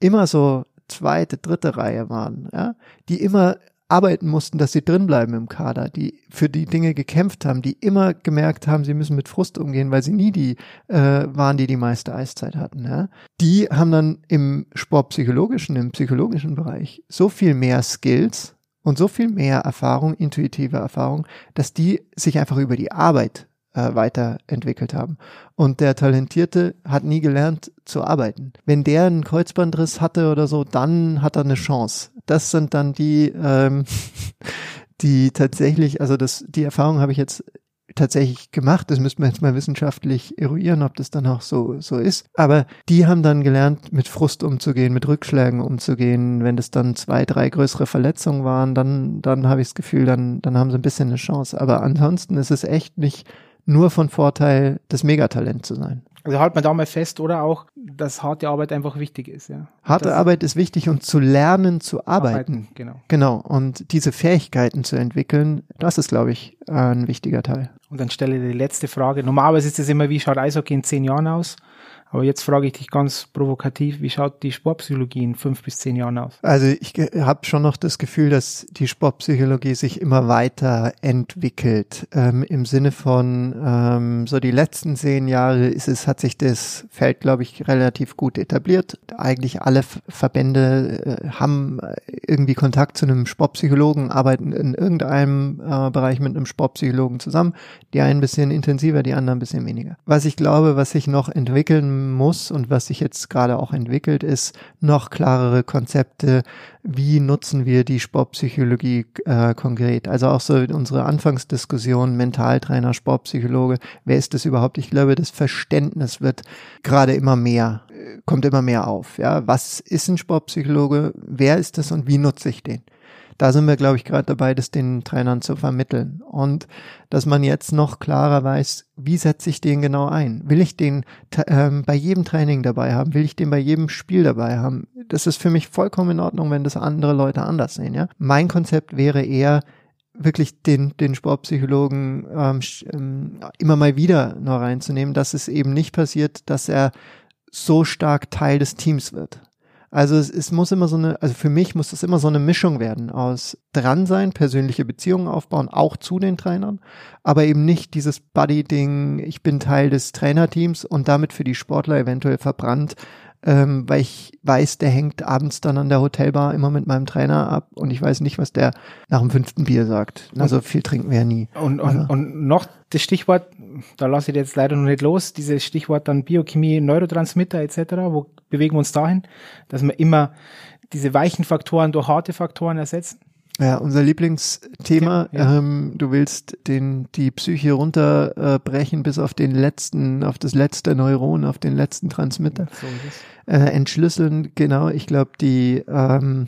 immer so zweite, dritte Reihe waren, ja, die immer arbeiten mussten, dass sie drinbleiben im Kader, die für die Dinge gekämpft haben, die immer gemerkt haben, sie müssen mit Frust umgehen, weil sie nie die äh, waren, die die meiste Eiszeit hatten. Ja? Die haben dann im sportpsychologischen, im psychologischen Bereich so viel mehr Skills und so viel mehr Erfahrung, intuitive Erfahrung, dass die sich einfach über die Arbeit äh, weiterentwickelt haben. Und der Talentierte hat nie gelernt zu arbeiten. Wenn der einen Kreuzbandriss hatte oder so, dann hat er eine Chance. Das sind dann die, ähm, die tatsächlich, also das, die Erfahrung habe ich jetzt tatsächlich gemacht. Das müsste man jetzt mal wissenschaftlich eruieren, ob das dann auch so, so ist. Aber die haben dann gelernt, mit Frust umzugehen, mit Rückschlägen umzugehen. Wenn das dann zwei, drei größere Verletzungen waren, dann, dann habe ich das Gefühl, dann, dann haben sie ein bisschen eine Chance. Aber ansonsten ist es echt nicht, nur von Vorteil, das Megatalent zu sein. Also halt man da mal fest, oder auch, dass harte Arbeit einfach wichtig ist, ja. Harte das Arbeit ist wichtig und zu lernen zu arbeiten. arbeiten. Genau. Genau. Und diese Fähigkeiten zu entwickeln, das ist, glaube ich, ein wichtiger Teil. Und dann stelle die letzte Frage. Normalerweise ist es immer, wie schaut Eishockey in zehn Jahren aus? Aber jetzt frage ich dich ganz provokativ, wie schaut die Sportpsychologie in fünf bis zehn Jahren aus? Also ich habe schon noch das Gefühl, dass die Sportpsychologie sich immer weiter entwickelt. Ähm, Im Sinne von ähm, so die letzten zehn Jahre ist es, hat sich das Feld, glaube ich, relativ gut etabliert. Eigentlich alle Verbände äh, haben irgendwie Kontakt zu einem Sportpsychologen, arbeiten in irgendeinem äh, Bereich mit einem Sportpsychologen zusammen. Die einen ein bisschen intensiver, die anderen ein bisschen weniger. Was ich glaube, was sich noch entwickeln muss und was sich jetzt gerade auch entwickelt, ist noch klarere Konzepte, wie nutzen wir die Sportpsychologie äh, konkret. Also auch so unsere Anfangsdiskussion, Mentaltrainer, Sportpsychologe, wer ist das überhaupt? Ich glaube, das Verständnis wird gerade immer mehr, kommt immer mehr auf. Ja, was ist ein Sportpsychologe? Wer ist das und wie nutze ich den? Da sind wir, glaube ich, gerade dabei, das den Trainern zu vermitteln. Und dass man jetzt noch klarer weiß, wie setze ich den genau ein? Will ich den ähm, bei jedem Training dabei haben? Will ich den bei jedem Spiel dabei haben? Das ist für mich vollkommen in Ordnung, wenn das andere Leute anders sehen. Ja, mein Konzept wäre eher wirklich den, den Sportpsychologen ähm, ähm immer mal wieder nur reinzunehmen, dass es eben nicht passiert, dass er so stark Teil des Teams wird. Also es, es muss immer so eine, also für mich muss das immer so eine Mischung werden aus dran sein, persönliche Beziehungen aufbauen, auch zu den Trainern, aber eben nicht dieses Buddy-Ding, ich bin Teil des Trainerteams und damit für die Sportler eventuell verbrannt, ähm, weil ich weiß, der hängt abends dann an der Hotelbar immer mit meinem Trainer ab und ich weiß nicht, was der nach dem fünften Bier sagt. Also viel trinken wir ja nie. Und, und, also. und noch das Stichwort, da lasse ich jetzt leider noch nicht los, dieses Stichwort dann Biochemie, Neurotransmitter etc., wo bewegen wir uns dahin, dass wir immer diese weichen Faktoren durch harte Faktoren ersetzen? Ja, unser Lieblingsthema. Ja. Ähm, du willst den die Psyche runterbrechen äh, bis auf den letzten, auf das letzte Neuron, auf den letzten Transmitter. So äh, entschlüsseln, genau. Ich glaube, die ähm,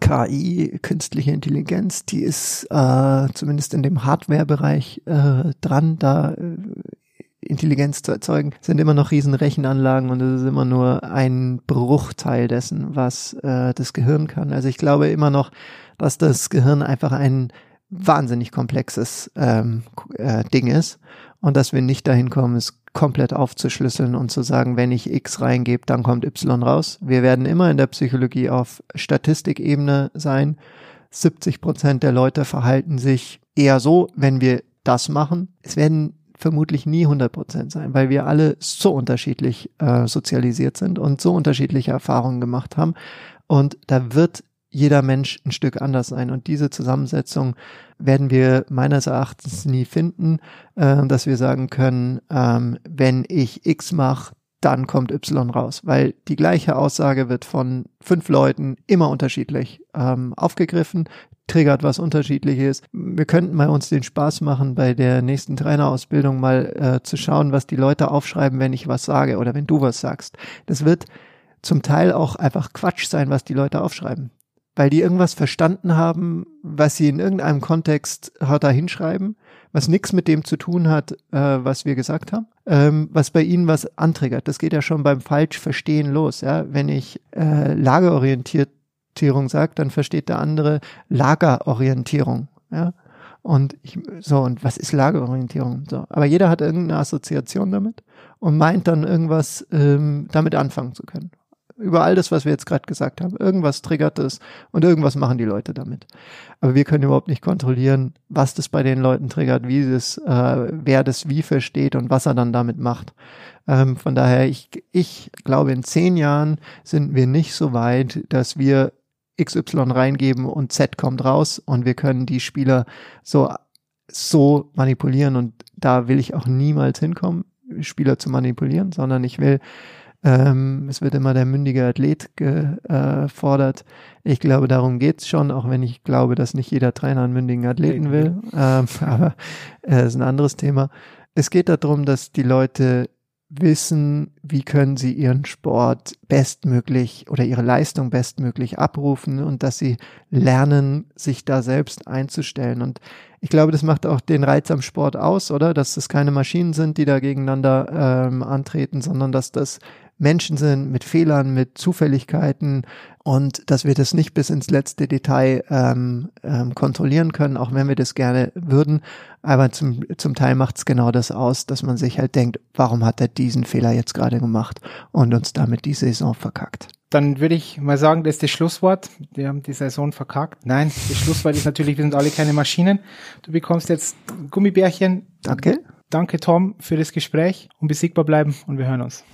KI, künstliche Intelligenz, die ist äh, zumindest in dem Hardware-Bereich äh, dran, da äh, Intelligenz zu erzeugen, sind immer noch riesen Rechenanlagen und es ist immer nur ein Bruchteil dessen, was äh, das Gehirn kann. Also ich glaube immer noch, dass das Gehirn einfach ein wahnsinnig komplexes ähm, äh, Ding ist und dass wir nicht dahin kommen, es komplett aufzuschlüsseln und zu sagen, wenn ich X reingebe, dann kommt Y raus. Wir werden immer in der Psychologie auf Statistikebene sein. 70 Prozent der Leute verhalten sich eher so, wenn wir das machen. Es werden vermutlich nie 100 Prozent sein, weil wir alle so unterschiedlich äh, sozialisiert sind und so unterschiedliche Erfahrungen gemacht haben. Und da wird jeder Mensch ein Stück anders sein. Und diese Zusammensetzung werden wir meines Erachtens nie finden, äh, dass wir sagen können, ähm, wenn ich X mache, dann kommt Y raus, weil die gleiche Aussage wird von fünf Leuten immer unterschiedlich ähm, aufgegriffen, triggert was unterschiedliches. Wir könnten mal uns den Spaß machen, bei der nächsten Trainerausbildung mal äh, zu schauen, was die Leute aufschreiben, wenn ich was sage oder wenn du was sagst. Das wird zum Teil auch einfach Quatsch sein, was die Leute aufschreiben weil die irgendwas verstanden haben, was sie in irgendeinem Kontext da hinschreiben, was nichts mit dem zu tun hat, äh, was wir gesagt haben, ähm, was bei ihnen was antriggert. Das geht ja schon beim Falschverstehen los. Ja? Wenn ich äh, Lagerorientierung sage, dann versteht der andere Lagerorientierung. Ja? Und ich, so, und was ist Lagerorientierung? So. Aber jeder hat irgendeine Assoziation damit und meint dann irgendwas ähm, damit anfangen zu können über all das, was wir jetzt gerade gesagt haben. Irgendwas triggert es und irgendwas machen die Leute damit. Aber wir können überhaupt nicht kontrollieren, was das bei den Leuten triggert, wie das, äh, wer das wie versteht und was er dann damit macht. Ähm, von daher, ich, ich glaube, in zehn Jahren sind wir nicht so weit, dass wir XY reingeben und Z kommt raus und wir können die Spieler so, so manipulieren und da will ich auch niemals hinkommen, Spieler zu manipulieren, sondern ich will ähm, es wird immer der mündige Athlet gefordert. Äh, ich glaube, darum geht's schon, auch wenn ich glaube, dass nicht jeder Trainer einen mündigen Athleten will. Ähm, aber äh, ist ein anderes Thema. Es geht darum, dass die Leute wissen, wie können sie ihren Sport bestmöglich oder ihre Leistung bestmöglich abrufen und dass sie lernen, sich da selbst einzustellen. Und ich glaube, das macht auch den Reiz am Sport aus, oder? Dass das keine Maschinen sind, die da gegeneinander ähm, antreten, sondern dass das Menschen sind mit Fehlern, mit Zufälligkeiten und dass wir das nicht bis ins letzte Detail ähm, ähm, kontrollieren können, auch wenn wir das gerne würden. Aber zum, zum Teil macht es genau das aus, dass man sich halt denkt, warum hat er diesen Fehler jetzt gerade gemacht und uns damit die Saison verkackt. Dann würde ich mal sagen, das ist das Schlusswort. Wir haben die Saison verkackt. Nein, das Schlusswort ist natürlich, wir sind alle keine Maschinen. Du bekommst jetzt Gummibärchen. Danke. Danke, Tom, für das Gespräch und besiegbar bleiben und wir hören uns.